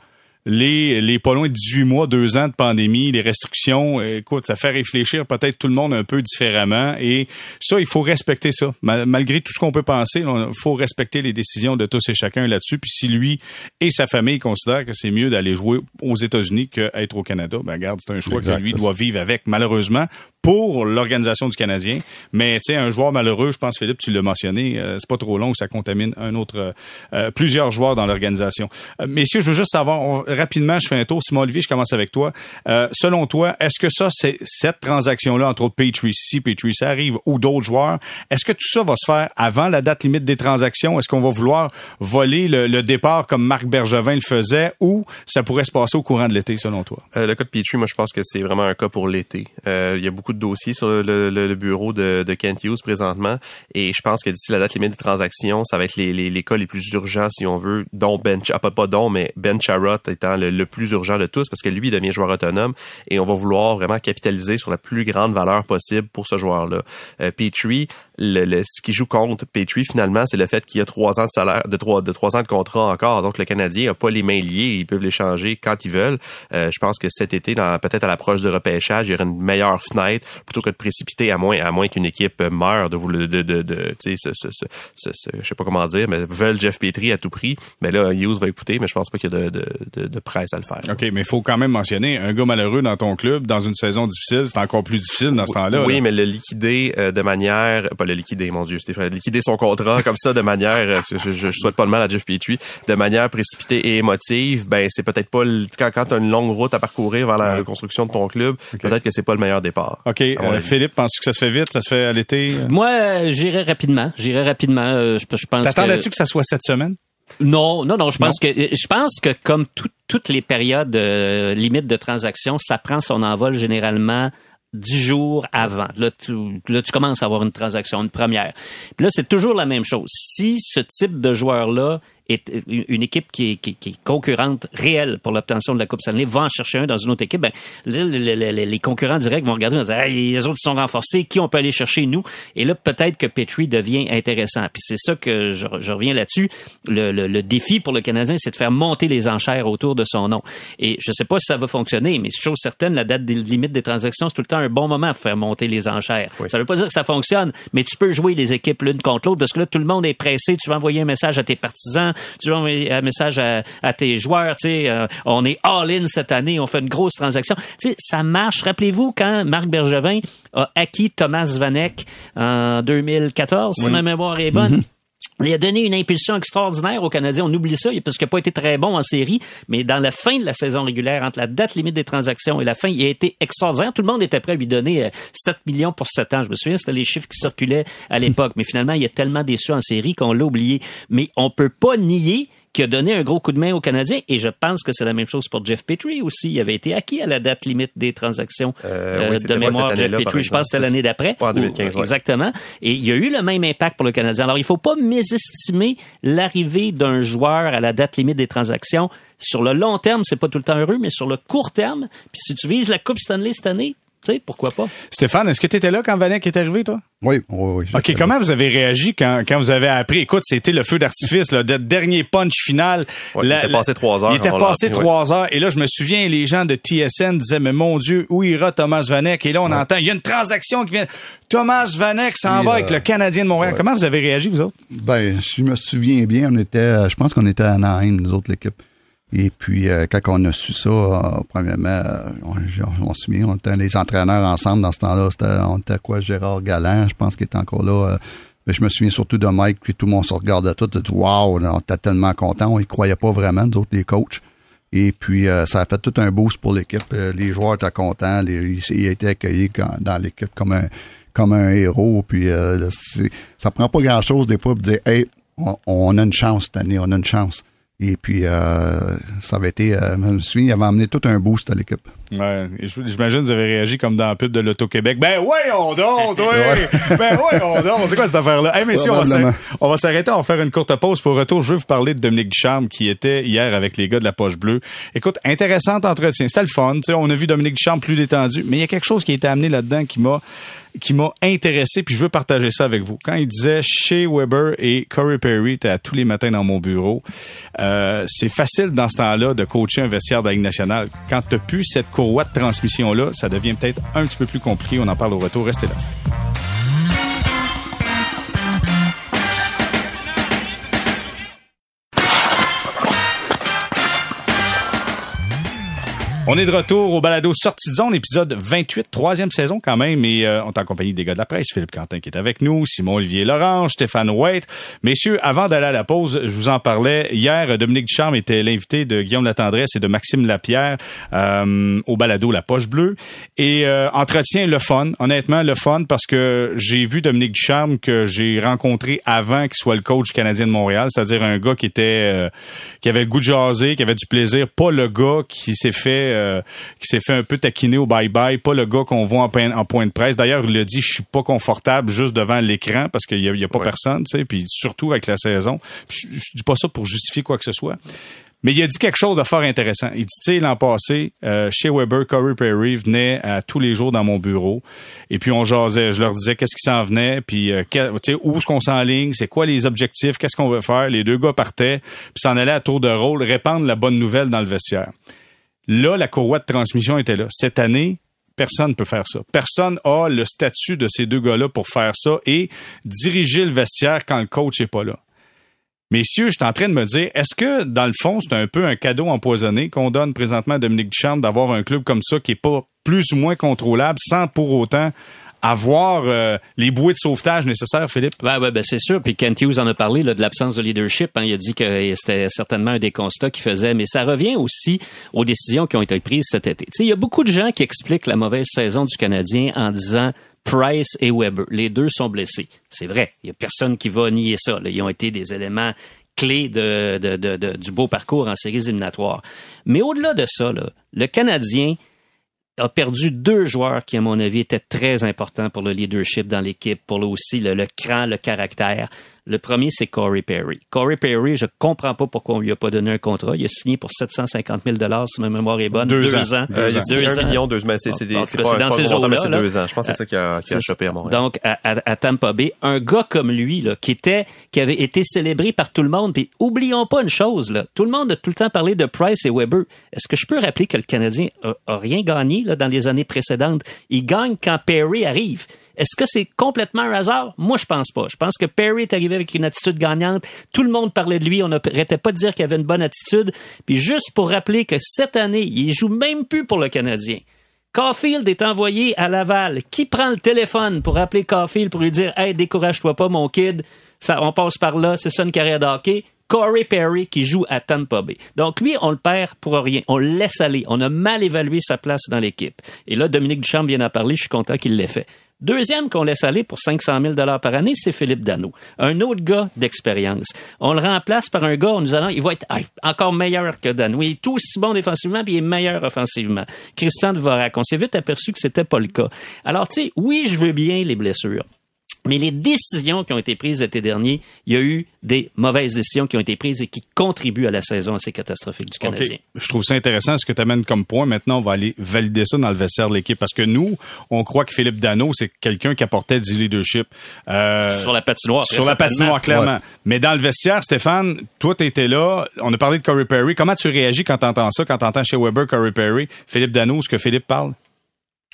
les, les pas loin de 18 mois, deux ans de pandémie, les restrictions, euh, écoute, ça fait réfléchir peut-être tout le monde un peu différemment. Et ça, il faut respecter ça. Ma- malgré tout ce qu'on peut penser, il faut respecter les décisions de tous et chacun là-dessus. Puis si lui et sa famille considèrent que c'est mieux d'aller jouer aux États-Unis qu'être au Canada, ben regarde, c'est un choix Exact, que lui doit vivre avec, malheureusement, pour l'organisation du Canadien. Mais tu sais, un joueur malheureux, je pense, Philippe, tu l'as mentionné, euh, c'est pas trop long que ça contamine un autre, euh, euh, plusieurs joueurs dans l'organisation. Euh, messieurs, je veux juste savoir, on- rapidement, je fais un tour. Simon Olivier, je commence avec toi. Euh, selon toi, est-ce que ça, cette transaction-là, entre autres Petrie, si Petrie, ça arrive, ou d'autres joueurs, est-ce que tout ça va se faire avant la date limite des transactions? Est-ce qu'on va vouloir voler le, départ comme Marc Bergevin le faisait, ou ça pourrait se passer au courant de l'été, selon toi? Euh, le cas de Petrie, moi, je pense que c'est vraiment un cas pour l'été. Euh, il y a beaucoup de dossiers sur le, bureau de, de Kent Hughes présentement, et je pense que d'ici la date limite des transactions, ça va être les, les, cas les plus urgents, si on veut, dont Ben, ah, pas, pas dont, mais Ben Charrot le, plus urgent de tous, parce que lui, il devient joueur autonome, et on va vouloir vraiment capitaliser sur la plus grande valeur possible pour ce joueur-là. Euh, Petrie, ce qui joue contre Petrie, finalement, c'est le fait qu'il a trois ans de salaire, de trois, de trois ans de contrat encore. Donc, le Canadien a pas les mains liées. Ils peuvent l'échanger quand ils veulent. Euh, je pense que cet été, peut-être à l'approche du repêchage, il y aurait une meilleure fenêtre plutôt que de précipiter à moins, à moins qu'une équipe meure de vous de, de, de, tu sais, je sais pas comment dire, mais veulent Jeff Petrie à tout prix. Mais là, Hughes va écouter, mais je pense pas qu'il y a de, de, de, presse à le faire. OK, mais il faut quand même mentionner, un gars malheureux dans ton club, dans une saison difficile, c'est encore plus difficile dans ce temps-là. Oui, là. mais le liquider euh, de manière, pas le liquider, mon Dieu, Stéphane, liquider son contrat comme ça de manière, euh, je, je, je souhaite pas le mal à Jeff Petrie, de manière précipitée et émotive, ben c'est peut-être pas le- quand quand t'as une longue route à parcourir vers la reconstruction de ton club, peut-être que c'est pas le meilleur départ. OK, euh. Philippe, penses-tu que ça se fait vite? Ça se fait à l'été? Moi, euh, j'irai rapidement. J'irai rapidement. Euh, je, je pense que... T'attendais-tu que ça soit cette semaine? Non, non, non. Je pense que je pense que comme tout- toutes les périodes euh, limites de transaction, ça prend son envol généralement dix jours avant. Là tu, là, tu commences à avoir une transaction, une première. Puis là, c'est toujours la même chose. Si ce type de joueur-là est une équipe qui est, qui, qui est concurrente réelle pour l'obtention de la Coupe Stanley va en chercher un dans une autre équipe, ben, là, le- le- le- les concurrents directs vont regarder et vont dire hey, les autres sont renforcés, qui on peut aller chercher nous? Et là, peut-être que Petrie devient intéressant. Puis c'est ça que je, je reviens là-dessus. Le, le- le défi pour le Canadien, c'est de faire monter les enchères autour de son nom. Et je sais pas si ça va fonctionner, mais chose certaine, la date des limites des transactions, c'est tout le temps un bon moment pour faire monter les enchères. Ça veut pas dire que ça fonctionne, mais tu peux jouer les équipes l'une contre l'autre parce que là, tout le monde est pressé. Tu vas envoyer un message à tes partisans, tu vas envoyer un message à, à tes joueurs. Tu sais, euh, on est all-in cette année, on fait une grosse transaction. Tu sais, ça marche. Rappelez-vous quand Marc Bergevin a acquis Thomas Vanek en 2014, si ma mémoire est bonne? Il a donné une impulsion extraordinaire aux Canadiens. On oublie ça parce qu'il n'a pas été très bon en série, mais dans la fin de la saison régulière, entre la date limite des transactions et la fin, il a été extraordinaire. Tout le monde était prêt à lui donner euh, 7 millions pour 7 ans. Je me souviens, c'était les chiffres qui circulaient à l'époque. mais finalement, il a tellement déçu en série qu'on l'a oublié. Mais on peut pas nier qui a donné un gros coup de main aux Canadiens. Et je pense que c'est la même chose pour Jeff Petrie aussi. Il avait été acquis à la date limite des transactions Euh, euh, oui, de c'était pas mémoire. Jeff Petrie, je pense que c'était l'année d'après. Pas en 2015, Ou- ouais. Exactement. Et il y a eu le même impact pour le Canadien. Alors, il faut pas mésestimer l'arrivée d'un joueur à la date limite des transactions. Sur le long terme, c'est pas tout le temps heureux, mais sur le court terme, puis si tu vises la Coupe Stanley cette année, sais, pourquoi pas? Stéphane, est-ce que tu étais là quand Vanek est arrivé, toi? Oui, oui, oui. OK, comment vous avez réagi quand, quand vous avez appris? Écoute, c'était le feu d'artifice, le de- dernier punch final. Ouais, il était passé trois heures Il était passé trois heures. Et là, je me souviens, les gens de TSN disaient, mais mon Dieu, où ira Thomas Vanek? Et là, on entend, il y a une transaction qui vient. Thomas Vanek s'en va euh, avec le Canadien de Montréal. Comment vous avez réagi, vous autres? Ben, si je me souviens bien, on était, je pense qu'on était à Anaheim, nous autres, l'équipe. Et puis, euh, quand on a su ça, euh, premièrement, euh, on, on se souvient, on était les entraîneurs ensemble dans ce temps-là. On était quoi, Gérard Galland, je pense qu'il était encore là. euh, mais je me souviens surtout de Mike, puis tout le monde se regardait tout, dit, wow, on était tellement contents, on y croyait pas vraiment, nous autres, les coachs. Et puis, ça a fait tout un boost pour l'équipe. Les joueurs étaient contents, les, ils, étaient accueillis dans l'équipe comme un, comme un héros. Puis, ça prend pas grand-chose des fois pour dire, hey, on, on a une chance cette année, on a une chance. Et puis, euh, ça avait été, euh, je me souviens, il avait amené tout un boost à l'équipe. Ouais, j'imagine que vous avez réagi comme dans la pub de l'Auto-Québec. Ben voyons donc, oui! ben voyons donc! C'est quoi cette affaire-là? Hey, messieurs, on va on s'arrêter, on va faire une courte pause. Pour retour, je veux vous parler de Dominique Ducharme qui était hier avec les gars de la Poche Bleue. Écoute, intéressant entretien. C'était le fun. Tu sais, on a vu Dominique Ducharme plus détendu, mais il y a quelque chose qui a été amené là-dedans qui m'a qui m'a intéressé, puis je veux partager ça avec vous. Quand il disait Shea Weber et Corey Perry étaient tous les matins dans mon bureau, euh, c'est facile dans ce temps-là de coacher un vestiaire de la Ligue nationale. Quand tu plus cette courroie de transmission-là, ça devient peut-être un petit peu plus compliqué. On en parle au retour. Restez là. On est de retour au balado Sortie de zone, épisode 28, troisième saison quand même, et euh, on est en compagnie des gars de la presse, Philippe Quentin qui est avec nous, Simon-Olivier Lorange, Stéphane White. Messieurs, avant d'aller à la pause, je vous en parlais, hier, Dominique Ducharme était l'invité de Guillaume Latendresse et de Maxime Lapierre euh, au balado La Poche Bleue, et euh, entretien le fun, honnêtement le fun, parce que j'ai vu Dominique Ducharme que j'ai rencontré avant qu'il soit le coach canadien de Montréal, c'est-à-dire un gars qui était euh, qui avait le goût de jaser, qui avait du plaisir, pas le gars qui s'est fait euh, qui s'est fait un peu taquiner au bye-bye, pas le gars qu'on voit en, point- en point de presse. D'ailleurs, il a dit je suis pas confortable juste devant l'écran parce qu'il y a, y a pas Ouais. personne, tu sais, puis surtout avec la saison. Je, je dis pas ça pour justifier quoi que ce soit. Mais il a dit quelque chose de fort intéressant. Il dit, tu sais, l'an passé, euh, chez Weber, Corey Perry venait à tous les jours dans mon bureau. Et puis, on jasait. Je leur disais qu'est-ce qui s'en venait, puis euh, que- tu sais, où est-ce qu'on s'enligne, c'est quoi les objectifs, qu'est-ce qu'on veut faire. Les deux gars partaient, puis s'en allaient à tour de rôle, répandre la bonne nouvelle dans le vestiaire. Là, la courroie de transmission était là. Cette année, personne ne peut faire ça. Personne a le statut de ces deux gars-là pour faire ça et diriger le vestiaire quand le coach est pas là. Messieurs, je suis en train de me dire, est-ce que, dans le fond, c'est un peu un cadeau empoisonné qu'on donne présentement à Dominique Ducharme d'avoir un club comme ça qui est pas plus ou moins contrôlable sans pour autant avoir euh, les bouées de sauvetage nécessaires, Philippe? Ouais, ouais, ben c'est sûr. Puis Kent Hughes en a parlé là, de l'absence de leadership. Hein. Il a dit que c'était certainement un des constats qu'il faisait. Mais ça revient aussi aux décisions qui ont été prises cet été. il y a beaucoup de gens qui expliquent la mauvaise saison du Canadien en disant Price et Weber. Les deux sont blessés. C'est vrai. Il y a personne qui va nier ça. Ils ont été des éléments clés de, de, de, du beau parcours en séries éliminatoires. Mais au-delà de ça, là, le Canadien a perdu deux joueurs qui, à mon avis, étaient très importants pour le leadership dans l'équipe, pour aussi le, le cran, le caractère. Le premier, c'est Corey Perry. Corey Perry, je comprends pas pourquoi on lui a pas donné un contrat. Il a signé pour 750 000 si ma mémoire est bonne. Deux, ans. Deux, ans. deux, un million, deux, mais c'est, c'est, c'est, c'est pas, dans ces c'est deux ans. Je pense que c'est ça qui a, qui a chopé à Montréal. Donc, à, à, à, Tampa Bay, un gars comme lui, là, qui était, qui avait été célébré par tout le monde. Puis, oublions pas une chose, là. Tout le monde a tout le temps parlé de Price et Weber. Est-ce que je peux rappeler que le Canadien a, a rien gagné, là, dans les années précédentes? Il gagne quand Perry arrive. Est-ce que c'est complètement un hasard? Moi, je pense pas. Je pense que Perry est arrivé avec une attitude gagnante. Tout le monde parlait de lui. On n'arrêtait pas de dire qu'il avait une bonne attitude. Puis juste pour rappeler que cette année, il joue même plus pour le Canadien. Caulfield est envoyé à Laval. Qui prend le téléphone pour appeler Caulfield pour lui dire Hey, décourage-toi pas, mon kid. Ça, on passe par là. C'est ça une carrière d'hockey. Corey Perry qui joue à Tampa Bay. Donc lui, on le perd pour rien. On le laisse aller. On a mal évalué sa place dans l'équipe. Et là, Dominique Duchamp vient d'en parler. Je suis content qu'il l'ait fait. Deuxième qu'on laisse aller pour 500 000 par année, c'est Philippe Dano. Un autre gars d'expérience. On le remplace par un gars, on nous allons, il va être encore meilleur que Dano. Il est tout aussi bon défensivement, puis il est meilleur offensivement. Christian Dvorak, on s'est vite aperçu que c'était pas le cas. Alors, tu sais, oui, je veux bien les blessures. Mais les décisions qui ont été prises l'été dernier, il y a eu des mauvaises décisions qui ont été prises et qui contribuent à la saison assez catastrophique du Canadien. Je trouve ça intéressant ce que tu amènes comme point. Maintenant, on va aller valider ça dans le vestiaire de l'équipe parce que nous, on croit que Philippe Dano, c'est quelqu'un qui apportait du leadership. Euh, sur la patinoire. Sur la patinoire, clairement. Mais dans le vestiaire, Stéphane, toi, tu étais là. On a parlé de Corey Perry. Comment tu réagis quand tu entends ça, quand tu entends chez Weber Corey Perry, Philippe Dano, ce que Philippe parle?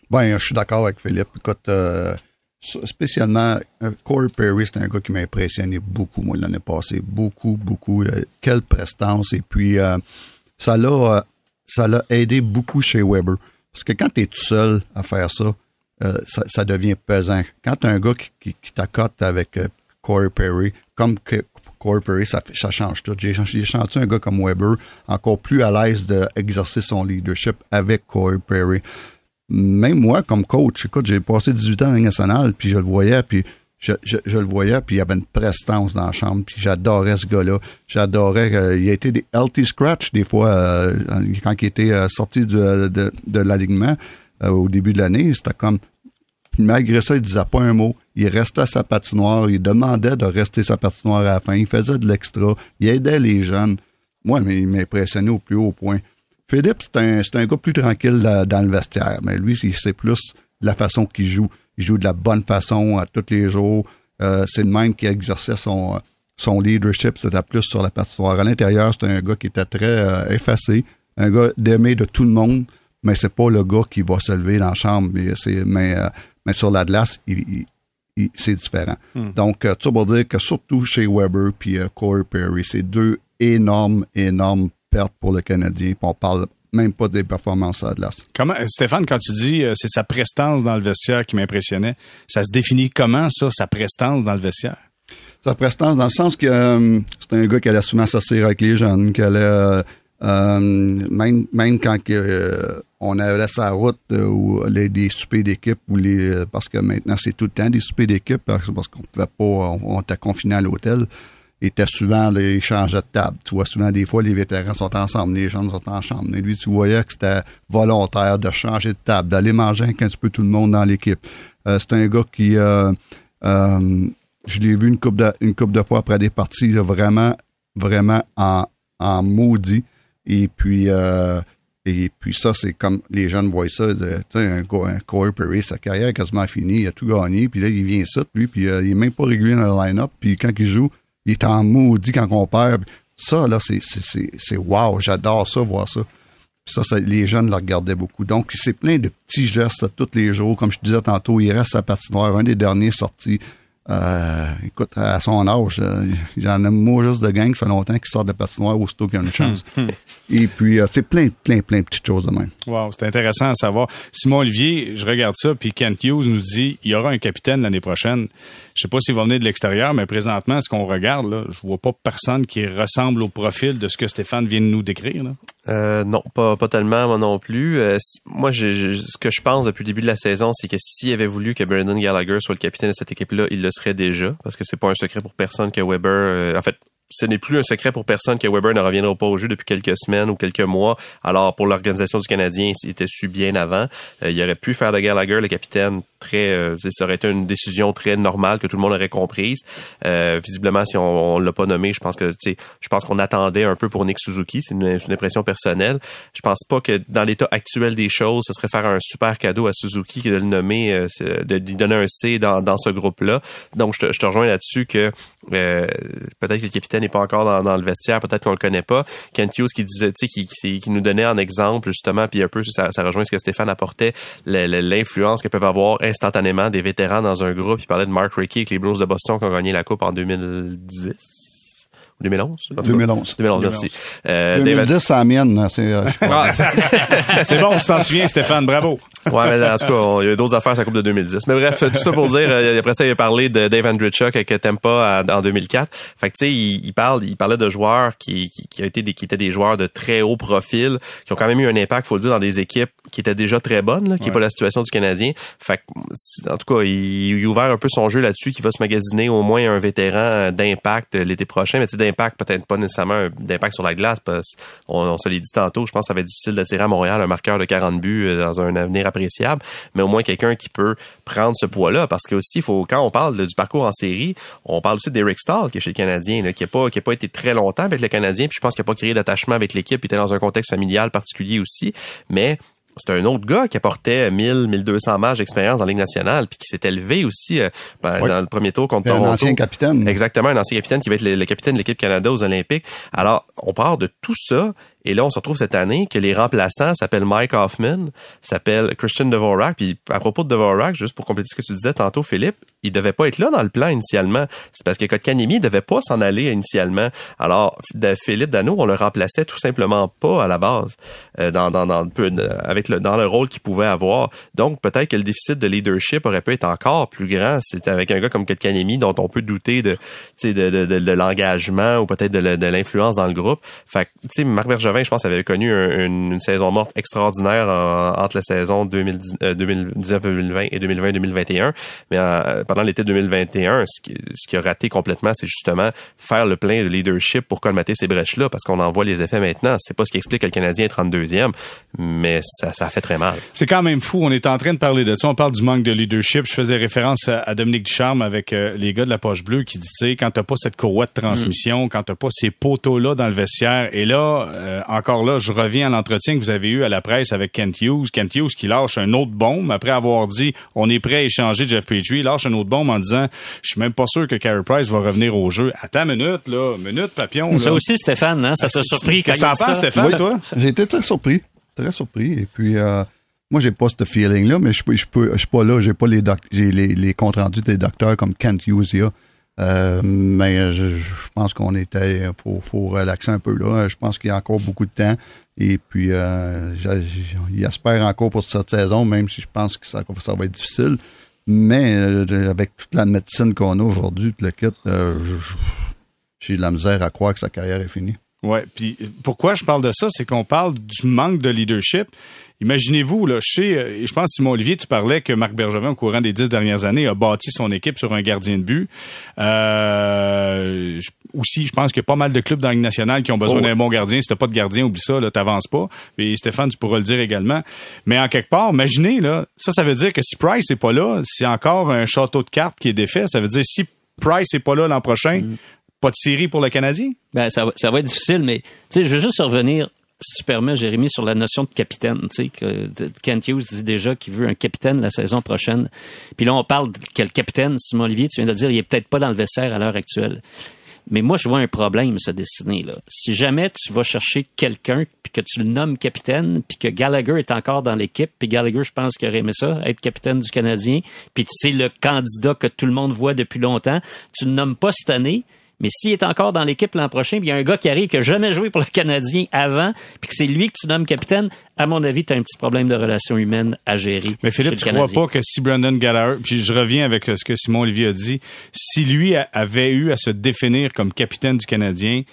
Ben, je suis d'accord avec Philippe. Écoute, euh, spécialement, euh, Corey Perry, c'est un gars qui m'a impressionné beaucoup, moi, l'année passée. Beaucoup, beaucoup. Euh, quelle prestance. Et puis, euh, ça l'a aidé beaucoup chez Weber. Parce que quand tu es tout seul à faire ça, ça, devient pesant. Quand tu un gars qui, qui, t'accote avec Corey Perry, comme Corey Perry, ça, ça change tout. J'ai chanté un gars comme Weber, encore plus à l'aise d'exercer son leadership avec Corey Perry même moi, comme coach, écoute, j'ai passé 18 ans dans la nationale, puis je le voyais, puis je, le voyais, puis il y avait une prestance dans la chambre, puis j'adorais ce gars-là. J'adorais, euh, il a été des healthy scratch des fois, euh, quand il était euh, sorti de, de, de l'alignement au début de l'année, c'était comme, malgré ça, il disait pas un mot. Il restait à sa patinoire, il demandait de rester sa patinoire à la fin, il faisait de l'extra, il aidait les jeunes. Moi, mais il m'impressionnait au plus haut point. Philippe, c'est un, c'est un gars plus tranquille dans le vestiaire, mais lui, c'est plus la façon qu'il joue. Il joue de la bonne façon à tous les jours. Euh, c'est le même qui exerçait son, son leadership, c'était plus sur la patinoire. À l'intérieur, c'était un gars qui était très euh, effacé, un gars d'aimer de tout le monde, mais c'est pas le gars qui va se lever dans la chambre. Mais, c'est, mais, euh, mais sur la glace, il, c'est différent. Hmm. Donc, tu vas dire que surtout chez Weber puis Corey Perry, c'est deux énormes, énormes perte pour le Canadien. Puis on parle même pas des performances à Atlas. Comment, Stéphane, quand tu dis euh, c'est sa prestance dans le vestiaire qui m'impressionnait, ça se définit comment ça, sa prestance dans le vestiaire? Sa prestance dans le sens que euh, c'est un gars qui allait souvent s'asseoir avec les jeunes, qui allait euh, même, même quand on avait sa route ou les, des soupers d'équipe ou les parce que maintenant c'est tout le temps des soupers d'équipe parce, qu'on pouvait pas on, on était confiné à l'hôtel était souvent, changeait de table. Tu vois, souvent, des fois, les vétérans sont ensemble, les jeunes sont en chambre. Mais lui, tu voyais que c'était volontaire de changer de table, d'aller manger un petit peu tout le monde dans l'équipe. Euh, c'est un gars qui, euh, euh, je l'ai vu une coupe de, une coupe de fois après des parties, vraiment, vraiment en, en maudit. Et puis, et puis ça, c'est comme les jeunes voient ça, tu sais, un, un Corey Perry, sa carrière est quasiment finie, il a tout gagné, puis là, il vient ça, lui, puis il est même pas régulier dans le line-up, puis quand il joue, il est en maudit quand on perd. Ça, là, c'est, c'est, c'est wow, j'adore ça, voir ça. ça, les jeunes le regardaient beaucoup. Donc, c'est plein de petits gestes tous les jours. Comme je disais tantôt, il reste sa patinoire, un des derniers sortis. Euh, écoute, à son âge, euh, j'en ai moi juste de gang qui fait longtemps qu'il sort de patinoire aussitôt qu'il y a une chance. Et puis, euh, c'est plein, plein, plein de petites choses de même. Wow, c'est intéressant à savoir. Simon Olivier, je regarde ça, puis Kent Hughes nous dit il y aura un capitaine l'année prochaine. Je sais pas s'il va venir de l'extérieur, mais présentement, ce qu'on regarde, là, je vois pas personne qui ressemble au profil de ce que Stéphane vient de nous décrire. Là. Euh, non, pas, pas tellement, moi non plus. Euh, moi, ce que je pense depuis le début de la saison, c'est que s'il avait voulu que Brendan Gallagher soit le capitaine de cette équipe-là, il le serait déjà, parce que c'est pas un secret pour personne que Weber... Euh, en fait, ce n'est plus un secret pour personne que Weber ne reviendra pas au jeu depuis quelques semaines ou quelques mois. Alors, pour l'organisation du Canadien, c'était su bien avant. Euh, il aurait pu faire de Gallagher le capitaine très... Euh, ça aurait été une décision très normale que tout le monde aurait comprise. Euh, visiblement, si on, on l'a pas nommé, je pense que je pense qu'on attendait un peu pour Nick Suzuki. C'est une, impression personnelle. Je pense pas que dans l'état actuel des choses, ce serait faire un super cadeau à Suzuki que de le nommer, de lui donner un C dans, dans ce groupe-là. Donc, je te, je te rejoins là-dessus que peut-être que le capitaine n'est pas encore dans, le vestiaire, peut-être qu'on le connaît pas. Kent Hughes qui disait, tu sais, qui, qui, nous donnait en exemple justement, puis un peu ça, ça rejoint ce que Stéphane apportait, l'influence que peuvent avoir instantanément des vétérans dans un groupe. Il parlait de Mark Rickey avec les Blues de Boston qui ont gagné la coupe en 2010. 2011? 2011. 2011, merci. Euh, 2010, ça c'est mienne. Euh, c'est bon, tu t'en souviens, Stéphane, bravo. Ouais, mais en tout cas, il y a d'autres affaires, sa coupe de 2010. Mais bref, tout ça pour dire, euh, après ça, il a parlé de Dave Andrichuk avec Tempa en 2004. Fait que, tu sais, il, parle, il parlait de joueurs qui, qui, qui, été des, qui étaient des joueurs de très haut profil, qui ont quand même eu un impact, faut le dire, dans des équipes qui étaient déjà très bonnes, là, qui n'est pas la situation du Canadien. Fait que, en tout cas, il, il a ouvert un peu son jeu là-dessus, qui va se magasiner au moins un vétéran d'impact l'été prochain. Mais d'impact, peut-être pas nécessairement d'impact sur la glace, parce qu'on on se l'est dit tantôt, je pense que ça va être difficile d'attirer à Montréal un marqueur de 40 buts euh, dans un avenir appréciable, mais au moins quelqu'un qui peut prendre ce poids-là, parce que aussi, faut, quand on parle du parcours en série, on parle aussi d'Eric Stahl, qui est chez le Canadien, qui n'a pas, qui a pas été très longtemps avec le Canadien, puis je pense qu'il n'a pas créé d'attachement avec l'équipe, il était dans un contexte familial particulier aussi, mais c'est un autre gars qui apportait 1000, 1200 matchs d'expérience dans la Ligue nationale, puis qui s'est élevé aussi euh, ben, dans le premier tour contre Toronto. Un ancien capitaine. Exactement, un ancien capitaine qui va être le, le capitaine de l'équipe Canada aux Olympiques. Alors, on part de tout ça et là, on se retrouve cette année que les remplaçants s'appellent Mike Hoffman, s'appellent Christian Devorak. Puis à propos de Devorak, juste pour compléter ce que tu disais tantôt, Philippe, il devait pas être là dans le plan initialement. C'est parce que Kotkanemi devait pas s'en aller initialement. Alors, Philippe Dano, on le remplaçait tout simplement pas à la base euh, dans, dans, dans, avec le, dans le rôle qu'il pouvait avoir. Donc, peut-être que le déficit de leadership aurait pu être encore plus grand. C'est avec un gars comme Kotkanemi dont on peut douter de, de, de, de, de l'engagement ou peut-être de, l'influence dans le groupe. Fait sais, Marc Bergevin je pense, avait connu une, saison morte extraordinaire entre la saison 2019-2020 et 2020-2021. Mais euh, pendant l'été 2021, ce qui, ce qui a raté complètement, c'est justement faire le plein de leadership pour colmater ces brèches-là, parce qu'on en voit les effets maintenant. C'est pas ce qui explique que le Canadien est 32e, mais ça, ça fait très mal. C'est quand même fou. On est en train de parler de ça. On parle du manque de leadership. Je faisais référence à, Dominique Ducharme avec euh, les gars de la poche bleue qui dit, tu sais, quand t'as pas cette courroie de transmission, mm. quand t'as pas ces poteaux-là dans le vestiaire, et là, euh, encore là, je reviens à l'entretien que vous avez eu à la presse avec Kent Hughes. Kent Hughes qui lâche un autre bombe après avoir dit on est prêt à échanger Jeff Petrie. Lâche un autre bombe en disant je suis même pas sûr que Carey Price va revenir au jeu. Attends une minute, là. Minute, papillon. Ça aussi, Stéphane, hein? ça t'a surpris. Qu'est-ce que t'en penses, Stéphane, toi? J'ai été très surpris. Très surpris. Et puis, euh, moi, j'ai pas ce feeling-là, mais je, je, je, suis pas là. J'ai pas les, les, les comptes rendus des docteurs comme Kent Hughes. Là. Euh, mais je, pense qu'on était, faut, faut relaxer un peu là. Je pense qu'il y a encore beaucoup de temps. Et puis, euh, j'espère encore pour cette saison, même si je pense que ça, ça va être difficile. Mais euh, avec toute la médecine qu'on a aujourd'hui, le kit, euh, j'ai de la misère à croire que sa carrière est finie. Ouais. Puis pourquoi je parle de ça, c'est qu'on parle du manque de leadership. Imaginez-vous, là, chez, euh, je pense, Simon Olivier, tu parlais que Marc Bergevin, au courant des dix dernières années, a bâti son équipe sur un gardien de but. Euh, aussi, je pense qu'il y a pas mal de clubs dans la Ligue nationale qui ont besoin oh d'un bon gardien. Si t'as pas de gardien, oublie ça, là, t'avances pas. Et Stéphane, tu pourras le dire également. Mais en quelque part, imaginez, là, ça, ça veut dire que si Price est pas là, c'est encore un château de cartes qui est défait. Ça veut dire si Price est pas là l'an prochain, mm. pas de série pour le Canadien? Ben, ça, ça va être difficile, mais, tu sais, je veux juste revenir si tu permets, Jérémy, sur la notion de capitaine. Tu sais, que Kent Hughes dit déjà qu'il veut un capitaine la saison prochaine. Puis là, on parle de quel capitaine, Simon Olivier, tu viens de dire, il est peut-être pas dans le vestiaire à l'heure actuelle. Mais moi, je vois un problème se dessiner. Là. Si jamais tu vas chercher quelqu'un, puis que tu le nommes capitaine, puis que Gallagher est encore dans l'équipe, puis Gallagher, je pense qu'il aurait aimé ça, être capitaine du Canadien, puis c'est le candidat que tout le monde voit depuis longtemps, tu ne nommes pas cette année, mais s'il est encore dans l'équipe l'an prochain, il y a un gars qui arrive qui n'a jamais joué pour le Canadien avant, puis que c'est lui que tu nommes capitaine, à mon avis, tu as un petit problème de relation humaine à gérer. Mais Philippe, tu crois pas que si Brandon Gallagher, puis je reviens avec ce que Simon Olivier a dit, si lui avait eu à se définir comme capitaine du Canadien,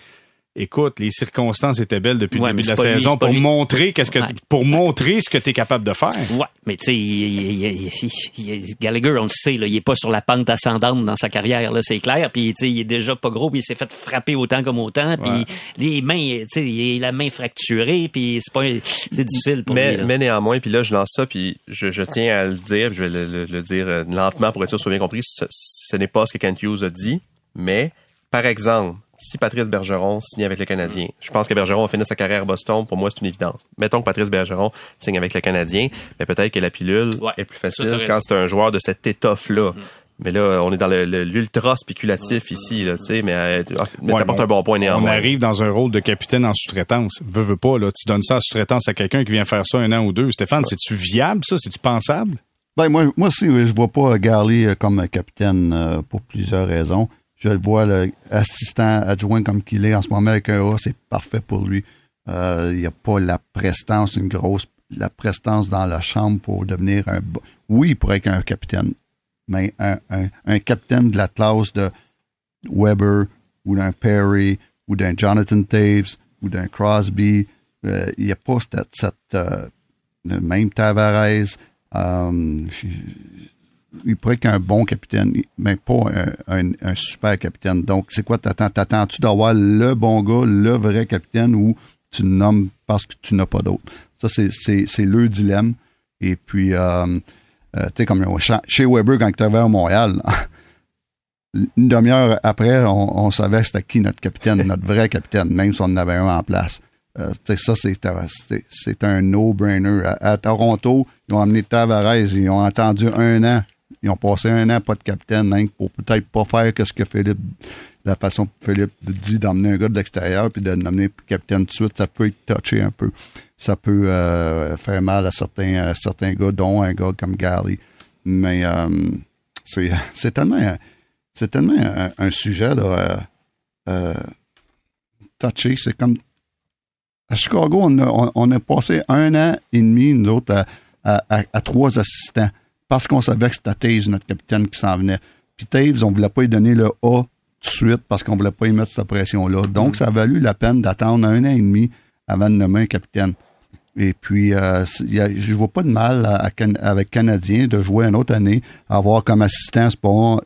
écoute, les circonstances étaient belles depuis le début de la saison pour montrer qu'est-ce que pour montrer ce que tu es capable de faire. Ouais, mais tu sais Gallagher, on le sait là, il est pas sur la pente ascendante dans sa carrière là, c'est clair, puis tu sais il est déjà pas gros, puis il s'est fait frapper autant comme autant, puis les mains, tu sais, il a la main fracturée, puis c'est pas c'est difficile pour mais, lui. Là. Mais néanmoins, puis là je lance ça puis je, je, tiens à le dire, je vais le, le, dire euh, lentement pour être sûr que soit bien compris, ce, ce n'est pas ce que Kent Hughes a dit, mais par exemple, si Patrice Bergeron signe avec le Canadien, je pense que Bergeron va finir sa carrière à Boston. Pour moi, c'est une évidence. Mettons que Patrice Bergeron signe avec le Canadien, mais peut-être que la pilule ouais, est plus facile quand c'est un joueur de cette étoffe-là. Mm. Mais là, on est dans l'ultra spéculatif ici, là, tu sais, mais, mais ouais, t'apportes un bon point néanmoins. On arrive dans un rôle de capitaine en sous-traitance. Veux, veux pas, là, tu donnes ça en sous-traitance à quelqu'un qui vient faire ça un an ou deux. Stéphane, c'est-tu viable, ça? C'est-tu pensable? Ben, moi, moi aussi, je vois pas Garley comme capitaine euh, pour plusieurs raisons. Je le vois, l'assistant adjoint comme qu'il est en ce moment avec un A, c'est parfait pour lui. Euh, il n'y a pas la prestance, une grosse la prestance dans la chambre pour devenir un... Oui, il pourrait être un capitaine, mais un, un, capitaine de la classe de Weber ou d'un Perry ou d'un Jonathan Taves ou d'un Crosby, euh, il n'y a pas cette... euh, même Tavares, il pourrait être un bon capitaine, mais pas un, super capitaine. Donc, c'est quoi t'attends? T'attends-tu d'avoir le bon gars, le vrai capitaine, ou tu nommes parce que tu n'as pas d'autre? Ça, c'est, c'est, c'est le dilemme. Et puis, euh, euh, tu sais, comme chez Weber, quand tu à Montréal, une demi-heure après, on, on savait c'était qui notre capitaine, notre vrai capitaine, même si on en avait un en place. Euh, ça, c'est, c'est, c'est un no-brainer. À, à, Toronto, ils ont amené Tavares, ils ont attendu un an ils ont passé un an pas de capitaine, hein, pour peut-être pas faire ce que Philippe, la façon que Philippe dit d'emmener un gars de l'extérieur puis de l'amener capitaine tout de suite, ça peut être touché un peu. Ça peut euh, faire mal à certains, certains gars, dont un gars comme Gary. Mais euh, c'est, tellement, c'est tellement un, sujet là, euh, touché. C'est comme à Chicago, on a, on, a, passé un an et demi, nous autres, à, à trois assistants parce qu'on savait que c'était Taves, notre capitaine, qui s'en venait. Puis Taves, on voulait pas lui donner le A tout de suite parce qu'on voulait pas y mettre cette pression-là. Donc, ça a valu la peine d'attendre un an et demi avant de nommer un capitaine. Et puis, euh, y a, je vois pas de mal avec Canadien de jouer une autre année, avoir comme assistant,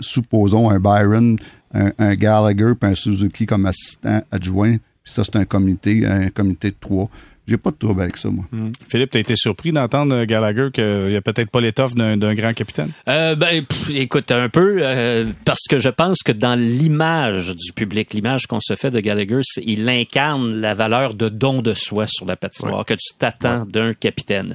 supposons, un Byron, un, un Gallagher, puis un Suzuki comme assistant adjoint. Puis ça, c'est un comité, un comité de trois. J'ai pas de trouble avec ça, moi. Mmh. Philippe, t'as été surpris d'entendre Gallagher qu'il n'y a peut-être pas l'étoffe d'un, grand capitaine? Euh, ben, pff, écoute, un peu, euh, parce que je pense que dans l'image du public, l'image qu'on se fait de Gallagher, il incarne la valeur de don de soi sur la patinoire, ouais. que tu t'attends ouais. d'un capitaine.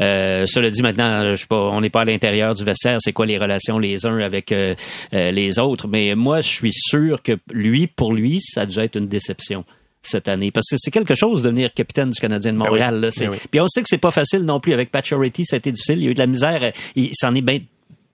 Euh, cela dit, maintenant, je sais pas, on n'est pas à l'intérieur du vestiaire, c'est quoi les relations les uns avec euh, les autres, mais moi, je suis sûr que lui, pour lui, ça a dû être une déception cette année parce que c'est quelque chose de devenir capitaine du Canadien de Montréal. Là. Oui. Puis on sait que c'est pas facile non plus avec Pacioretty, ça a été difficile. Il y a eu de la misère. Il s'en est bien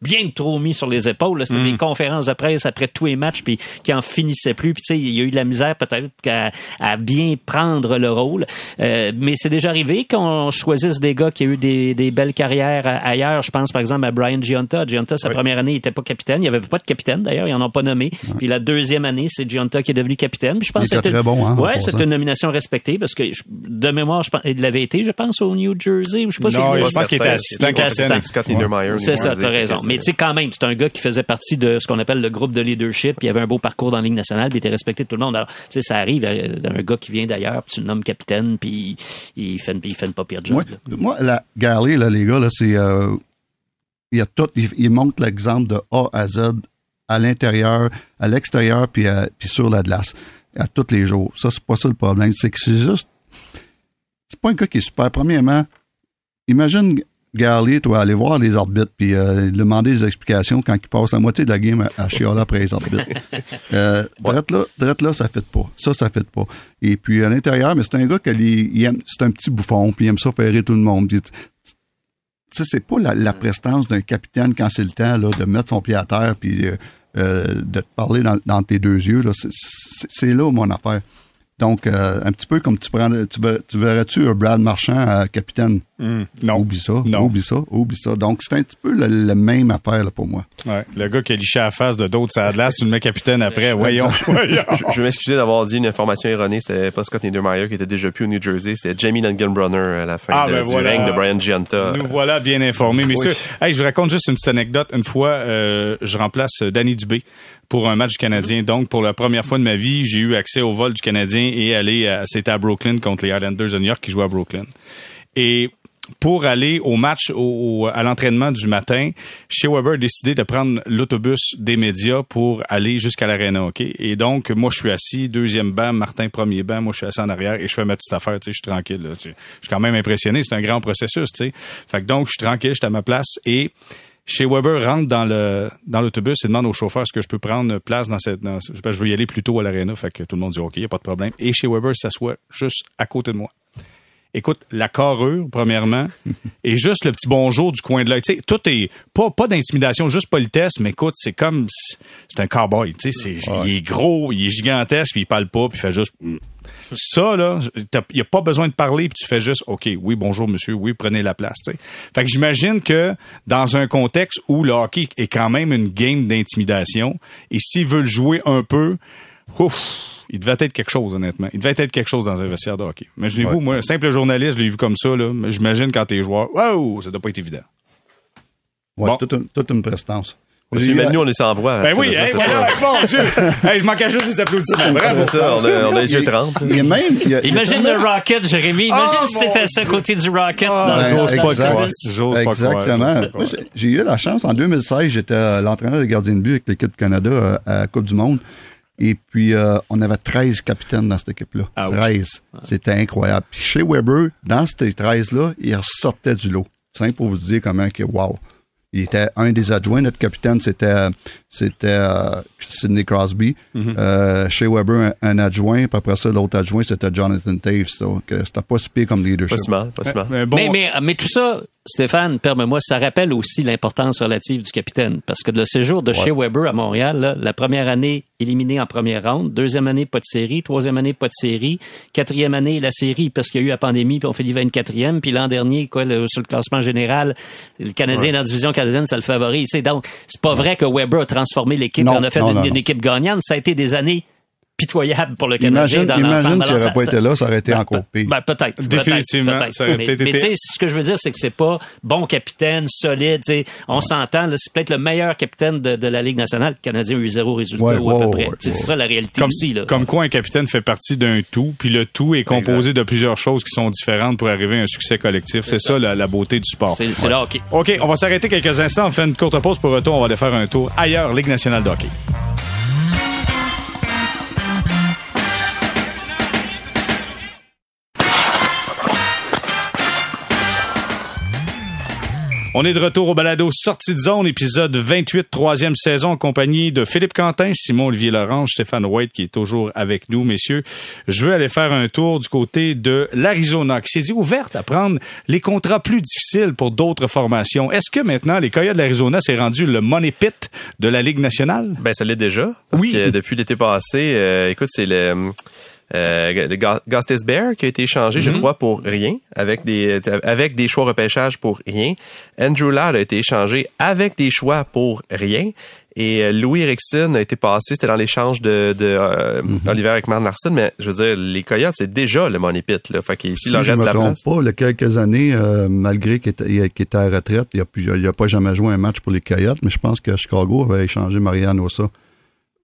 bien trop mis sur les épaules. C'était mm. des conférences de presse après tous les matchs, puis qui en finissaient plus. Puis tu sais, il y a eu de la misère peut-être à, à, bien prendre le rôle. Euh, mais c'est déjà arrivé qu'on choisisse des gars qui ont eu des, des, belles carrières ailleurs. Je pense par exemple à Brian Giunta. Giunta, sa oui. première année, il était pas capitaine. Il y avait pas de capitaine d'ailleurs. Ils en ont pas nommé. Ouais. Puis la deuxième année, c'est Giunta qui est devenu capitaine. Puis je pense il était très bon. Hein, ouais, c'est une nomination respectée parce que je, de mémoire, je pense, il l'avait été, je pense, au New Jersey. Ou je sais pas non, si je, je pense qu'il était assistant capitaine. Scott Niedermeyer. C'est ça, t'as raison. Mais tu sais quand même, c'est un gars qui faisait partie de ce qu'on appelle le groupe de leadership. Il avait un beau parcours dans la Ligue nationale, puis il était respecté de tout le monde. Alors, tu sais, ça arrive d'un gars qui vient d'ailleurs, puis tu le nommes capitaine, puis il fait, il fait une pas pire job. Moi, moi la Garley, là, les gars, là, c'est... Euh, il, y a tout, il, il montre l'exemple de A à Z à l'intérieur, à l'extérieur, puis, puis sur la glace, à tous les jours. Ça, c'est pas ça le problème. C'est que c'est juste... C'est pas un gars qui est super. Premièrement, imagine Garley, tu vas aller voir les arbitres, puis euh, demander des explications quand ils passent la moitié de la game à, à chialer après les arbitres. euh, drette là, drette là, ça fait pas. Ça, ça fait pas. Et puis à l'intérieur, mais c'est un gars qui il, il aime, c'est un petit bouffon, puis il aime ça faire rire tout le monde. Puis, tu sais, c'est pas la, la prestance d'un capitaine quand c'est le temps là, de mettre son pied à terre, puis euh, euh, de te parler dans, dans tes deux yeux. Là. C'est, c'est, c'est là mon affaire. Donc, euh, un petit peu comme tu prends, tu, ver- tu verrais-tu un Brad Marchand à capitaine? Hum, non. Oublie ça, Non. oublie ça, oublie ça. Donc, c'est un petit peu la, la même affaire là, pour moi. Ouais. Le gars qui a liché à la face de d'autres à Atlas, tu le mets capitaine après. Voyons. voyons. Je, je vais m'excuser d'avoir dit une information erronée. C'était pas Scott Niedermeyer qui était déjà plus au New Jersey. C'était Jamie Langenbrunner à la fin Ah, de- ben du voilà. règne de Brian Gianta. Nous voilà bien informés, messieurs. Oui. Hey, je vous raconte juste une petite anecdote. Une fois, euh, je remplace Danny Dubé pour un match du Canadien. Donc, pour la première fois de ma vie, j'ai eu accès au vol du Canadien et aller à, c'était à Brooklyn contre les Islanders de New York qui jouaient à Brooklyn. Et pour aller au match, au, au- à l'entraînement du matin, chez Weber a décidé de prendre l'autobus des médias pour aller jusqu'à l'aréna, OK? Et donc, moi, je suis assis, deuxième banc, Martin, premier banc, moi, je suis assis en arrière et je fais ma petite affaire, tu sais, je suis tranquille, là. Je suis quand même impressionné, c'est un grand processus, tu sais. Fait que donc, je suis tranquille, je suis à ma place et chez Weber rentre dans le dans l'autobus et demande au chauffeur est-ce que je peux prendre place dans cette dans, je, je veux y aller plus tôt à l'aréna fait que tout le monde dit OK, y a pas de problème et chez Weber s'assoit juste à côté de moi. Écoute, la carrure, premièrement, et juste le petit bonjour du coin de l'œil. Tu sais, tout est pas, pas d'intimidation, juste politesse, mais écoute, c'est comme, c'est un cowboy, tu sais, c'est, il est gros, il est gigantesque, puis il parle pas, puis il fait juste, mm. Ça, là, il n'y a pas besoin de parler, puis tu fais juste, OK, oui, bonjour, monsieur, oui, prenez la place, tu sais. Fait que j'imagine que dans un contexte où le hockey est quand même une game d'intimidation, et s'ils veulent jouer un peu, ouf, il devait être quelque chose, honnêtement. Il devait être quelque chose dans un vestiaire de hockey. Imaginez-vous, Ouais. moi, un simple journaliste, je l'ai vu comme ça, là. mais J'imagine quand t'es joueur, wow, ça doit pas être évident. Ouais, Bon. toute, une, toute une prestance. Mais nous, on est sans voix. Ben oui, hey, voilà, pas- mon Dieu! hey, je manquais juste des applaudissements. Ah, Bravo. c'est ça, on a, on a les yeux trempes. Il y a même. il y a- il y a Imagine le Rocket, Jérémy. Imagine Oh, si c'était à ce côté du Rocket Ah, dans Ouais, le croire. Exactement. Moi, j'ai- eu la chance, en 2016, j'étais euh, l'entraîneur des gardiens de but avec l'équipe du Canada euh, à la Coupe du Monde. Et puis, euh, on avait 13 capitaines dans cette équipe-là. Ouch. 13. C'était incroyable. Puis chez Weber, dans ces 13-là, il ressortait du lot. C'est pour vous dire comment que, wow. Il était un des adjoints. Notre capitaine, c'était c'était euh, Sidney Crosby. Euh, chez Weber, un, un adjoint. Puis après ça, l'autre adjoint, c'était Jonathan Taves. Donc, euh, c'était pas si pire comme leadership. Pas si mal, pas si mal. Bon- Mais, mais, mais tout ça, Stéphane, permets-moi, ça rappelle aussi l'importance relative du capitaine. Parce que le séjour de chez Weber à Montréal, là, la première année éliminé en première ronde, deuxième année pas de série, troisième année pas de série, quatrième année la série parce qu'il y a eu la pandémie puis on fait les 24e, puis l'an dernier quoi le- sur le classement général, le Canadien dans la division canadienne ça le favorise. Donc c'est pas vrai que Weber a transformé l'équipe, et on a fait non, une, non, une non. équipe gagnante, ça a été des années pitoyables pour le Canadien Imagine, dans imagine l'ensemble. s'il Alors, n'avait pas été là, ça aurait été ben, encore pire. ben, peut-être. Définitivement, peut-être. ça aurait Mais, tu sais, ce que je veux dire, c'est que c'est pas bon capitaine, solide. On s'entend, là, c'est peut-être le meilleur capitaine de, de la Ligue nationale. Le Canadien a eu zéro résultat Ouais, ou à peu près. ouais. C'est ça la réalité comme, aussi. Là. comme quoi un capitaine fait partie d'un tout, puis le tout est composé de plusieurs choses qui sont différentes pour arriver à un succès collectif. C'est ça, la, la beauté du sport. C'est c'est le hockey. OK, on va s'arrêter quelques instants, on fait une courte pause pour retour, on va aller faire un tour ailleurs, Ligue nationale de hockey. On est de retour au balado Sortie de zone, épisode 28, troisième saison, en compagnie de Philippe Quentin, Simon-Olivier Lorange, Stéphane White, qui est toujours avec nous, messieurs. Je veux aller faire un tour du côté de l'Arizona, qui s'est dit ouverte à prendre les contrats plus difficiles pour d'autres formations. Est-ce que maintenant, les Coyotes de l'Arizona s'est rendu le money pit de la Ligue nationale? Ben, ça l'est déjà. Parce Oui. que depuis l'été passé, euh, écoute, c'est le, euh, le Gustis Bear qui a été échangé, je crois, pour rien, avec des, avec des choix repêchage pour rien. Andrew Ladd a été échangé avec des choix pour rien. Et euh, Louis Erickson a été passé, c'était dans l'échange de, de euh, Oliver avec Larson, mais je veux dire, les Coyotes, c'est déjà le money pit, là. Fait qu'ici, Si il leur je reste me la trompe place. pas, il y a quelques années, euh, malgré qu'il était, à la retraite, il n'a il a pas jamais joué un match pour les Coyotes, mais je pense que Chicago avait échangé Marianne Ossa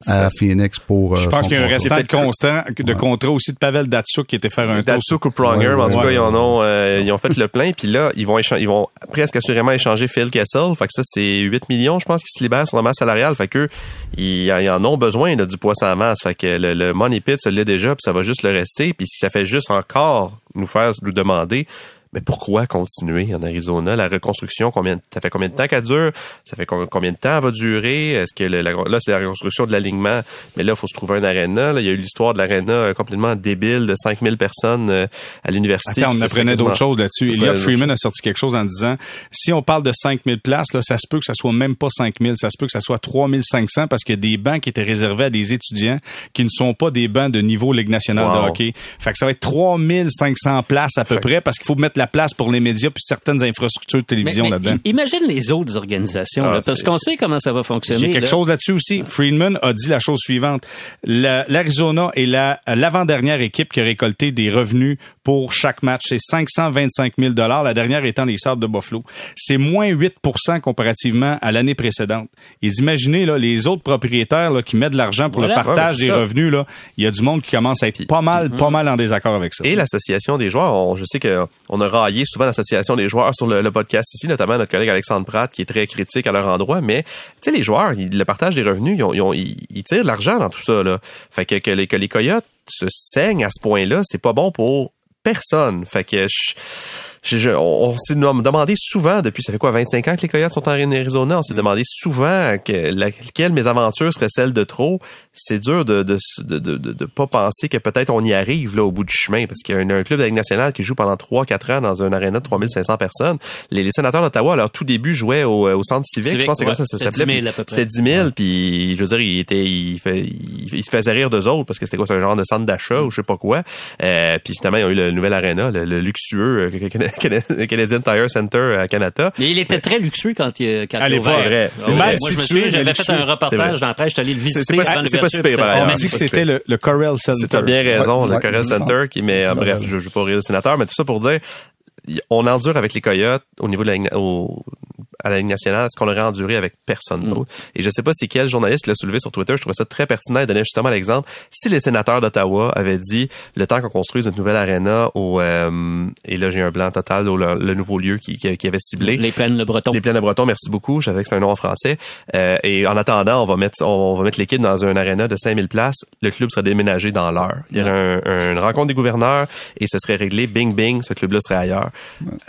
à Phoenix pour. euh, Je pense qu'il y a un restant de constant de contrat aussi de Pavel Datsuk qui était faire un tour. Datsuk ou Pronger, en tout ouais. cas, ils en ont, euh, ils ont fait le plein, puis là, ils vont ils vont presque assurément échanger Phil Kessel. Fait que ça, c'est 8 millions, je pense, qui se libèrent sur la masse salariale. Fait que ils, ils en ont besoin là, du poisson à masse. Fait que le, le money pit, ça l'est déjà, puis ça va juste le rester. Puis si ça fait juste encore nous faire nous demander, mais pourquoi continuer en Arizona? La reconstruction, combien, ça fait combien de temps qu'elle dure? Ça fait combien de temps elle va durer? Est-ce que le, là, c'est la reconstruction de l'alignement, mais là, il faut se trouver un aréna. il y a eu l'histoire de l'aréna euh, complètement débile de 5000 personnes euh, à l'université. Attends, on apprenait d'autres choses là-dessus. Elliot Freeman a sorti quelque chose en disant, si on parle de 5000 places, là, ça se peut que ça soit même pas 5000, ça se peut que ça soit 3500 parce a des bancs qui étaient réservés à des étudiants qui ne sont pas des bancs de niveau Ligue nationale de hockey. Fait que ça va être 3500 places à peu près parce qu'il faut mettre la place pour les médias puis certaines infrastructures de télévision là-dedans. Imagine les autres organisations, ah, parce qu'on sait comment ça va fonctionner. Il y a quelque chose là-dessus aussi. Friedman a dit la chose suivante. L'Arizona est l'avant-dernière équipe qui a récolté des revenus pour chaque match. C'est 525 000 la dernière étant les Sables de Buffalo. C'est moins 8% comparativement à l'année précédente. Et imaginez là, les autres propriétaires là, qui mettent de l'argent pour le partage des revenus. Là, il y a du monde qui commence à être pas mal, pas mal en désaccord avec ça. Et l'association des joueurs, je sais qu'on a raillé souvent l'association des joueurs sur le, podcast ici, notamment notre collègue Alexandre Pratt qui est très critique à leur endroit, mais tu sais les joueurs, le partage des revenus, ils, ils, tirent de l'argent dans tout ça là. Fait que, que les, que les coyotes se saignent à ce point-là, c'est pas bon pour personne. Fait on, s'est demandé souvent, depuis ça fait quoi, 25 ans que les Coyotes sont en Arizona, on s'est demandé souvent que laquelle mes aventures serait celle de trop. C'est dur de de, de, de, pas penser que peut-être on y arrive là au bout du chemin, parce qu'il y a un, club de Ligue nationale qui joue pendant 3-4 ans dans un aréna de 3500 personnes. Les, sénateurs d'Ottawa, à leur tout début, jouaient au, au centre civique, je pense que c'est ça ça s'appelait. C'était 10 000, puis je veux dire, il était, il, fait, il, se faisait rire d'eux autres, parce que c'était quoi, c'est un genre de centre d'achat ou je sais pas quoi. Euh, puis finalement, ils ont eu le nouvel aréna, le, luxueux, euh, Canadian Tire Center à Canada. Mais il était très luxueux quand il, quand Allez, il voir. Vrai. Moi, je me souviens, j'avais fait un reportage dans la j'étais allé le visiter. C'est pas, super. On m'a dit que c'était le, le Corel Center. Tu as bien raison, le Corel Center qui met, bref, je ne veux pas rire le sénateur, mais tout ça pour dire, on endure avec les Coyotes au niveau de la, au, à la Ligue nationale, ce qu'on aurait enduré avec personne mm. d'autre? Et je sais pas si quel journaliste l'a soulevé sur Twitter, je trouvais ça très pertinent et donnait justement l'exemple. Si les sénateurs d'Ottawa avaient dit le temps qu'on construise une nouvelle arena au euh, et là j'ai un blanc total au le, nouveau lieu qui, qui, avait ciblé les plaines de Breton. Les plaines de Breton, merci beaucoup, j'avais que c'est un nom en français. Euh, et en attendant, on va mettre on, va mettre l'équipe dans un arena de 5000 places, le club serait déménagé dans l'heure. Il y aurait une rencontre des gouverneurs et ce serait réglé bing bing, ce club-là serait ailleurs.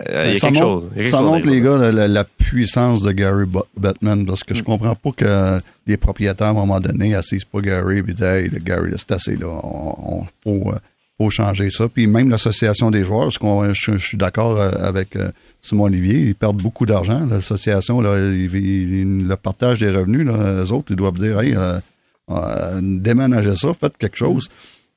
Euh, il y a quelque chose. ça montre les gars la, la puissance de Gary Batman parce que je comprends pas que les propriétaires, à un moment donné, assisent pas Gary et disent Hey, Gary, c'est assez, là. On, faut, faut, changer ça. Puis même l'association des joueurs, je, suis d'accord euh, avec euh, Simon Olivier, ils perdent beaucoup d'argent. L'association, là, le partage des revenus, là, les autres, ils doivent dire Hey, euh, euh déménagez ça, faites quelque chose.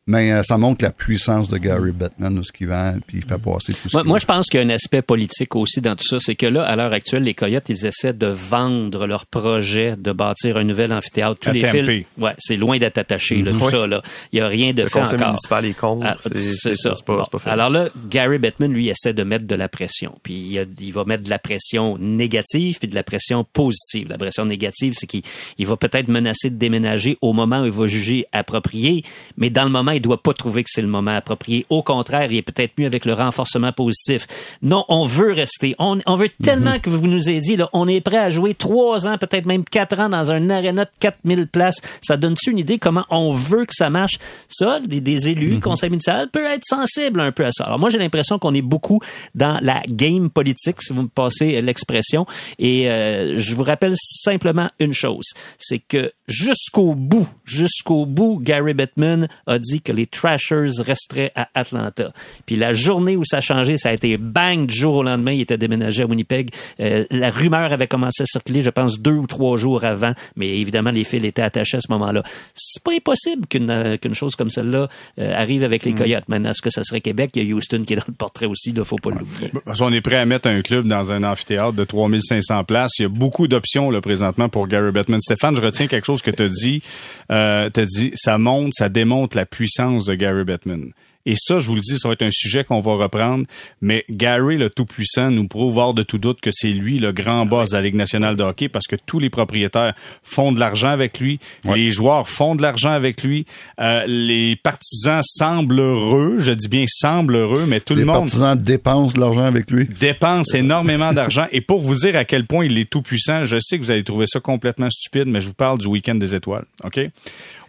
Mais euh, ça montre la puissance de Gary Bettman, ce qu'il vend, puis il fait passer tout ça. Moi, moi je pense qu'il y a un aspect politique aussi dans tout ça. C'est que là, à l'heure actuelle, les Coyotes, ils essaient de vendre leur projet de bâtir un nouvel amphithéâtre. Tous les fils, ouais, c'est loin d'être attaché, là, tout ça. Là. Il n'y a rien de le fait encore. municipal est con. Ah, c'est ça. Pas, pas fait. Alors là, Gary Bettman, lui, essaie de mettre de la pression. Puis il, il, va mettre de la pression négative puis de la pression positive. La pression négative, c'est qu'il va peut-être menacer de déménager au moment où il va juger approprié, mais dans le moment il doit pas trouver que c'est le moment approprié. Au contraire, il est peut-être mieux avec le renforcement positif. Non, on veut rester. On, on veut tellement que vous nous ayez dit, là, on est prêt à jouer trois ans, peut-être même quatre ans dans un aréna de 4000 places. Ça donne-tu une idée comment on veut que ça marche? Ça, des, des élus, mm conseil municipal, peut être sensible un peu à ça. Alors moi, j'ai l'impression qu'on est beaucoup dans la game politique, si vous me passez l'expression. Et euh, je vous rappelle simplement une chose, c'est que jusqu'au bout, jusqu'au bout, Gary Bettman a dit que les Trashers resteraient à Atlanta. Puis la journée où ça a changé, ça a été bang du jour au lendemain, il était déménagé à Winnipeg. Euh, la rumeur avait commencé à circuler, je pense, deux ou trois jours avant, mais évidemment, les fils étaient attachés à ce moment-là. C'est pas impossible qu'une euh, qu'une chose comme celle-là euh, arrive avec les mm. Coyotes. Maintenant, est-ce que ça serait Québec? Il y a Houston qui est dans le portrait aussi, il faut pas l'oublier. On est prêt à mettre un club dans un amphithéâtre de 3500 places. Il y a beaucoup d'options là, présentement pour Gary Bettman. Stéphane, je retiens quelque chose que tu as dit. Euh, tu as dit, ça montre, ça démontre la puissance de Gary Bettman. Et ça, je vous le dis, ça va être un sujet qu'on va reprendre. Mais Gary, le Tout-Puissant, nous prouve hors de tout doute que c'est lui le grand boss de la Ligue nationale de hockey parce que tous les propriétaires font de l'argent avec lui. Les joueurs font de l'argent avec lui. Euh, les partisans semblent heureux. Je dis bien semblent heureux, mais tout le monde... Les partisans dépensent de l'argent avec lui. Dépensent énormément d'argent. Et pour vous dire à quel point il est tout-puissant, je sais que vous allez trouver ça complètement stupide, mais je vous parle du week-end des étoiles. OK?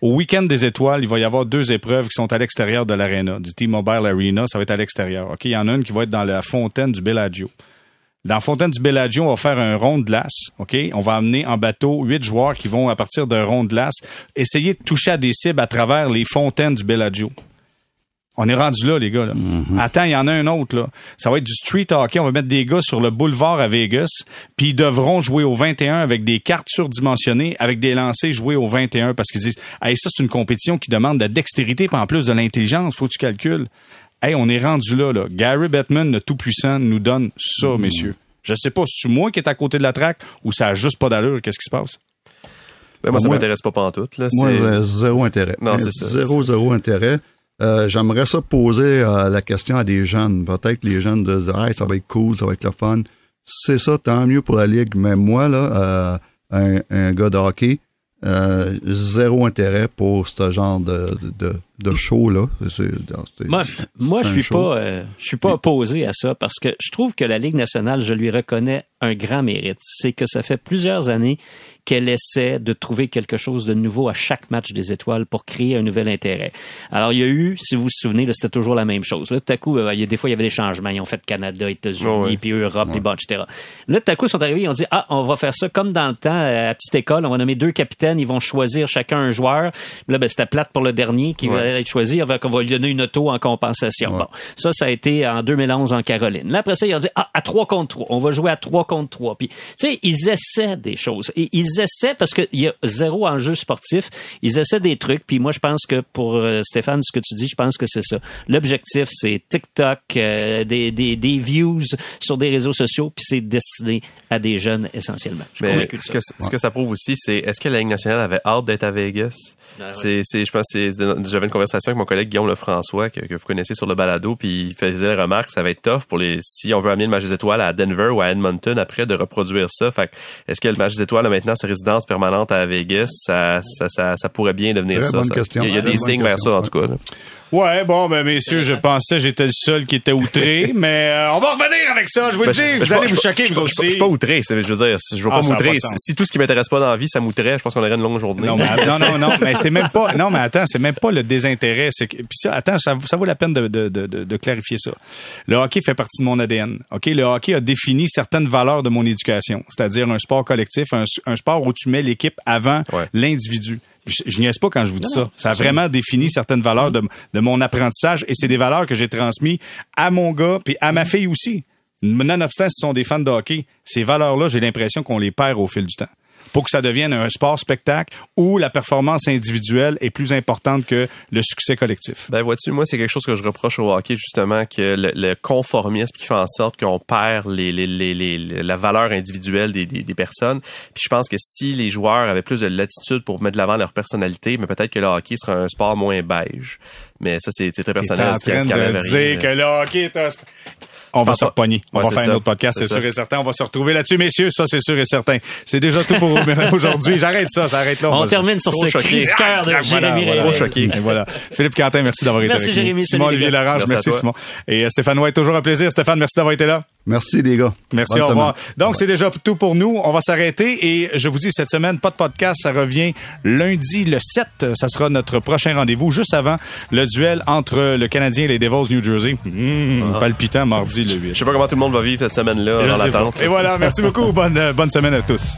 Au week-end des étoiles, il va y avoir deux épreuves qui sont à l'extérieur de l'aréna. du T-Mobile Arena, ça va être à l'extérieur. OK, il y en a une qui va être dans la fontaine du Bellagio. Dans la fontaine du Bellagio, on va faire un rond de glace, OK? On va amener en bateau huit joueurs qui vont, à partir d'un rond de glace, essayer de toucher à des cibles à travers les fontaines du Bellagio. On est rendu là, les gars. Là. Attends, il y en a un autre. Là. Ça va être du street hockey. On va mettre des gars sur le boulevard à Vegas, puis ils devront jouer au 21 avec des cartes surdimensionnées, avec des lancers joués au 21 parce qu'ils disent, hey, ça c'est une compétition qui demande de la dextérité, pas en plus de l'intelligence. Faut que tu calcules. Hey, on est rendu là, là. Gary Bettman, le tout-puissant, nous donne ça, messieurs. Je sais pas si c'est moi qui est à côté de la traque ou ça a juste pas d'allure. Qu'est-ce qui se passe? Ben, moi, ça m'intéresse pas pantoute. Là. Moi, zéro intérêt. Non, c'est ça. Zéro, zéro intérêt. Euh, J'aimerais ça poser euh, la question à des jeunes. Peut-être les jeunes disent hey, ça va être cool, ça va être le fun. C'est ça, tant mieux pour la Ligue. Mais moi, là, euh, un, un gars de hockey, euh, zéro intérêt pour ce genre de, de show-là. C'est- c'est- Moi, moi je suis show. pas, euh, je suis pas opposé à ça parce que je trouve que la Ligue nationale, je lui reconnais un grand mérite. C'est que ça fait plusieurs années qu'elle essaie de trouver quelque chose de nouveau à chaque match des étoiles pour créer un nouvel intérêt. Alors, il y a eu, si vous vous souvenez, là, c'était toujours la même chose. Là, tout à coup, euh, il y a des fois, il y avait des changements. Ils ont fait Canada, États-Unis, Oh, puis Europe, puis bon, etc. Là, tout à coup, ils sont arrivés, ils ont dit, ah, on va faire ça comme dans le temps, euh, à petite école, on va nommer deux capitaines, ils vont choisir chacun un joueur. Là, ben, c'était plate pour le dernier qui Ouais. Va être choisi, on va lui donner une auto en compensation. Ouais. Bon, ça, ça a été en 2011 en Caroline. Là, après ça, ils ont dit, ah, à 3 contre 3, on va jouer à 3 contre 3. Puis, tu sais, ils essaient des choses. Et ils essaient parce qu'il y a zéro enjeu sportif. Ils essaient des trucs. Puis moi, je pense que pour euh, Stéphane, ce que tu dis, je pense que c'est ça. L'objectif, c'est TikTok, euh, des, des, des views sur des réseaux sociaux, puis c'est destiné à des jeunes essentiellement. Je Mais ce que, ce que ça prouve aussi, c'est est-ce que la Ligue nationale avait hâte d'être à Vegas? Ah ouais. C'est, c'est, je pense que c'est- j'avais une conversation avec mon collègue Guillaume Lefrançois, que, que vous connaissez sur le balado, puis il faisait la remarque que ça va être tough pour les, si on veut amener le match des étoiles à Denver ou à Edmonton après, de reproduire ça. Fait est-ce que le match des étoiles a maintenant sa résidence permanente à Vegas? Ça, ça, ça, ça pourrait bien devenir Très ça. Il y a, il y a Très des signes vers ça, en tout cas. là. Ouais, bon, ben messieurs, je pensais j'étais le seul qui était outré, mais euh, on va revenir avec ça. Je vous le Ben, dis, je- vous je- allez je- vous choquer, vous je- Je aussi. suis pas outré, je veux dire, je veux Ah, pas ça a pas m'outrer. Si tout ce qui m'intéresse pas dans la vie, ça m'outrait, je pense qu'on aurait une longue journée. Non, mais, non, non, non, mais c'est même pas. Non, mais attends, c'est même pas le désintérêt. C'est que, puis ça, attends, ça, ça vaut la peine de, de, de, de- de clarifier ça. Le hockey fait partie de mon ADN. Ok, le hockey a défini certaines valeurs de mon éducation, c'est-à-dire un sport collectif, un, un sport où tu mets l'équipe avant Ouais. l'individu. Je, je niaise pas quand je vous dis ça. Ça a vraiment défini certaines valeurs de, de mon apprentissage et c'est des valeurs que j'ai transmises à mon gars puis à ma fille aussi. Nonobstant, ce sont des fans de hockey, ces valeurs-là, j'ai l'impression qu'on les perd au fil du temps. Pour que ça devienne un sport spectacle où la performance individuelle est plus importante que le succès collectif. Ben vois-tu, moi c'est quelque chose que je reproche au hockey justement que le, le conformisme qui fait en sorte qu'on perd les, les, les, les- la valeur individuelle des, des, des personnes. Puis je pense que si les joueurs avaient plus de latitude pour mettre de l'avant leur personnalité, mais peut-être que le hockey serait un sport moins beige. Mais ça c'est très T'es personnel. en ce qui- train de dire que le hockey est un sport. On va pense se repogner. On Ouais, va faire un autre podcast, c'est sûr ça. et certain. On va se retrouver là-dessus, messieurs. Ça, c'est sûr et certain. C'est déjà tout pour aujourd'hui. J'arrête ça, ça arrête là. On termine sur ce cri cœur de Ah, voilà, Jérémy voilà. Réville. Trop choqué. Voilà. Philippe Quentin, merci d'avoir été Merci, avec Jérémy. nous. Salut, Simon les Olivier. Larange, Merci merci. Simon. Et euh, Stéphane White, toujours un plaisir. Stéphane, merci d'avoir été là. Merci, les gars. Merci, Bonne au revoir. semaine. Donc, c'est déjà tout pour nous. On va s'arrêter et je vous dis, cette semaine, pas de podcast. Ça revient lundi le 7. Ça sera notre prochain rendez-vous, juste avant le duel entre le Canadien et les Devils New Jersey. Mmh, Palpitant, mardi le 8. Je sais pas comment tout le monde va vivre cette semaine-là Je dans l'attente. Et voilà, merci beaucoup. Bonne, bonne semaine à tous.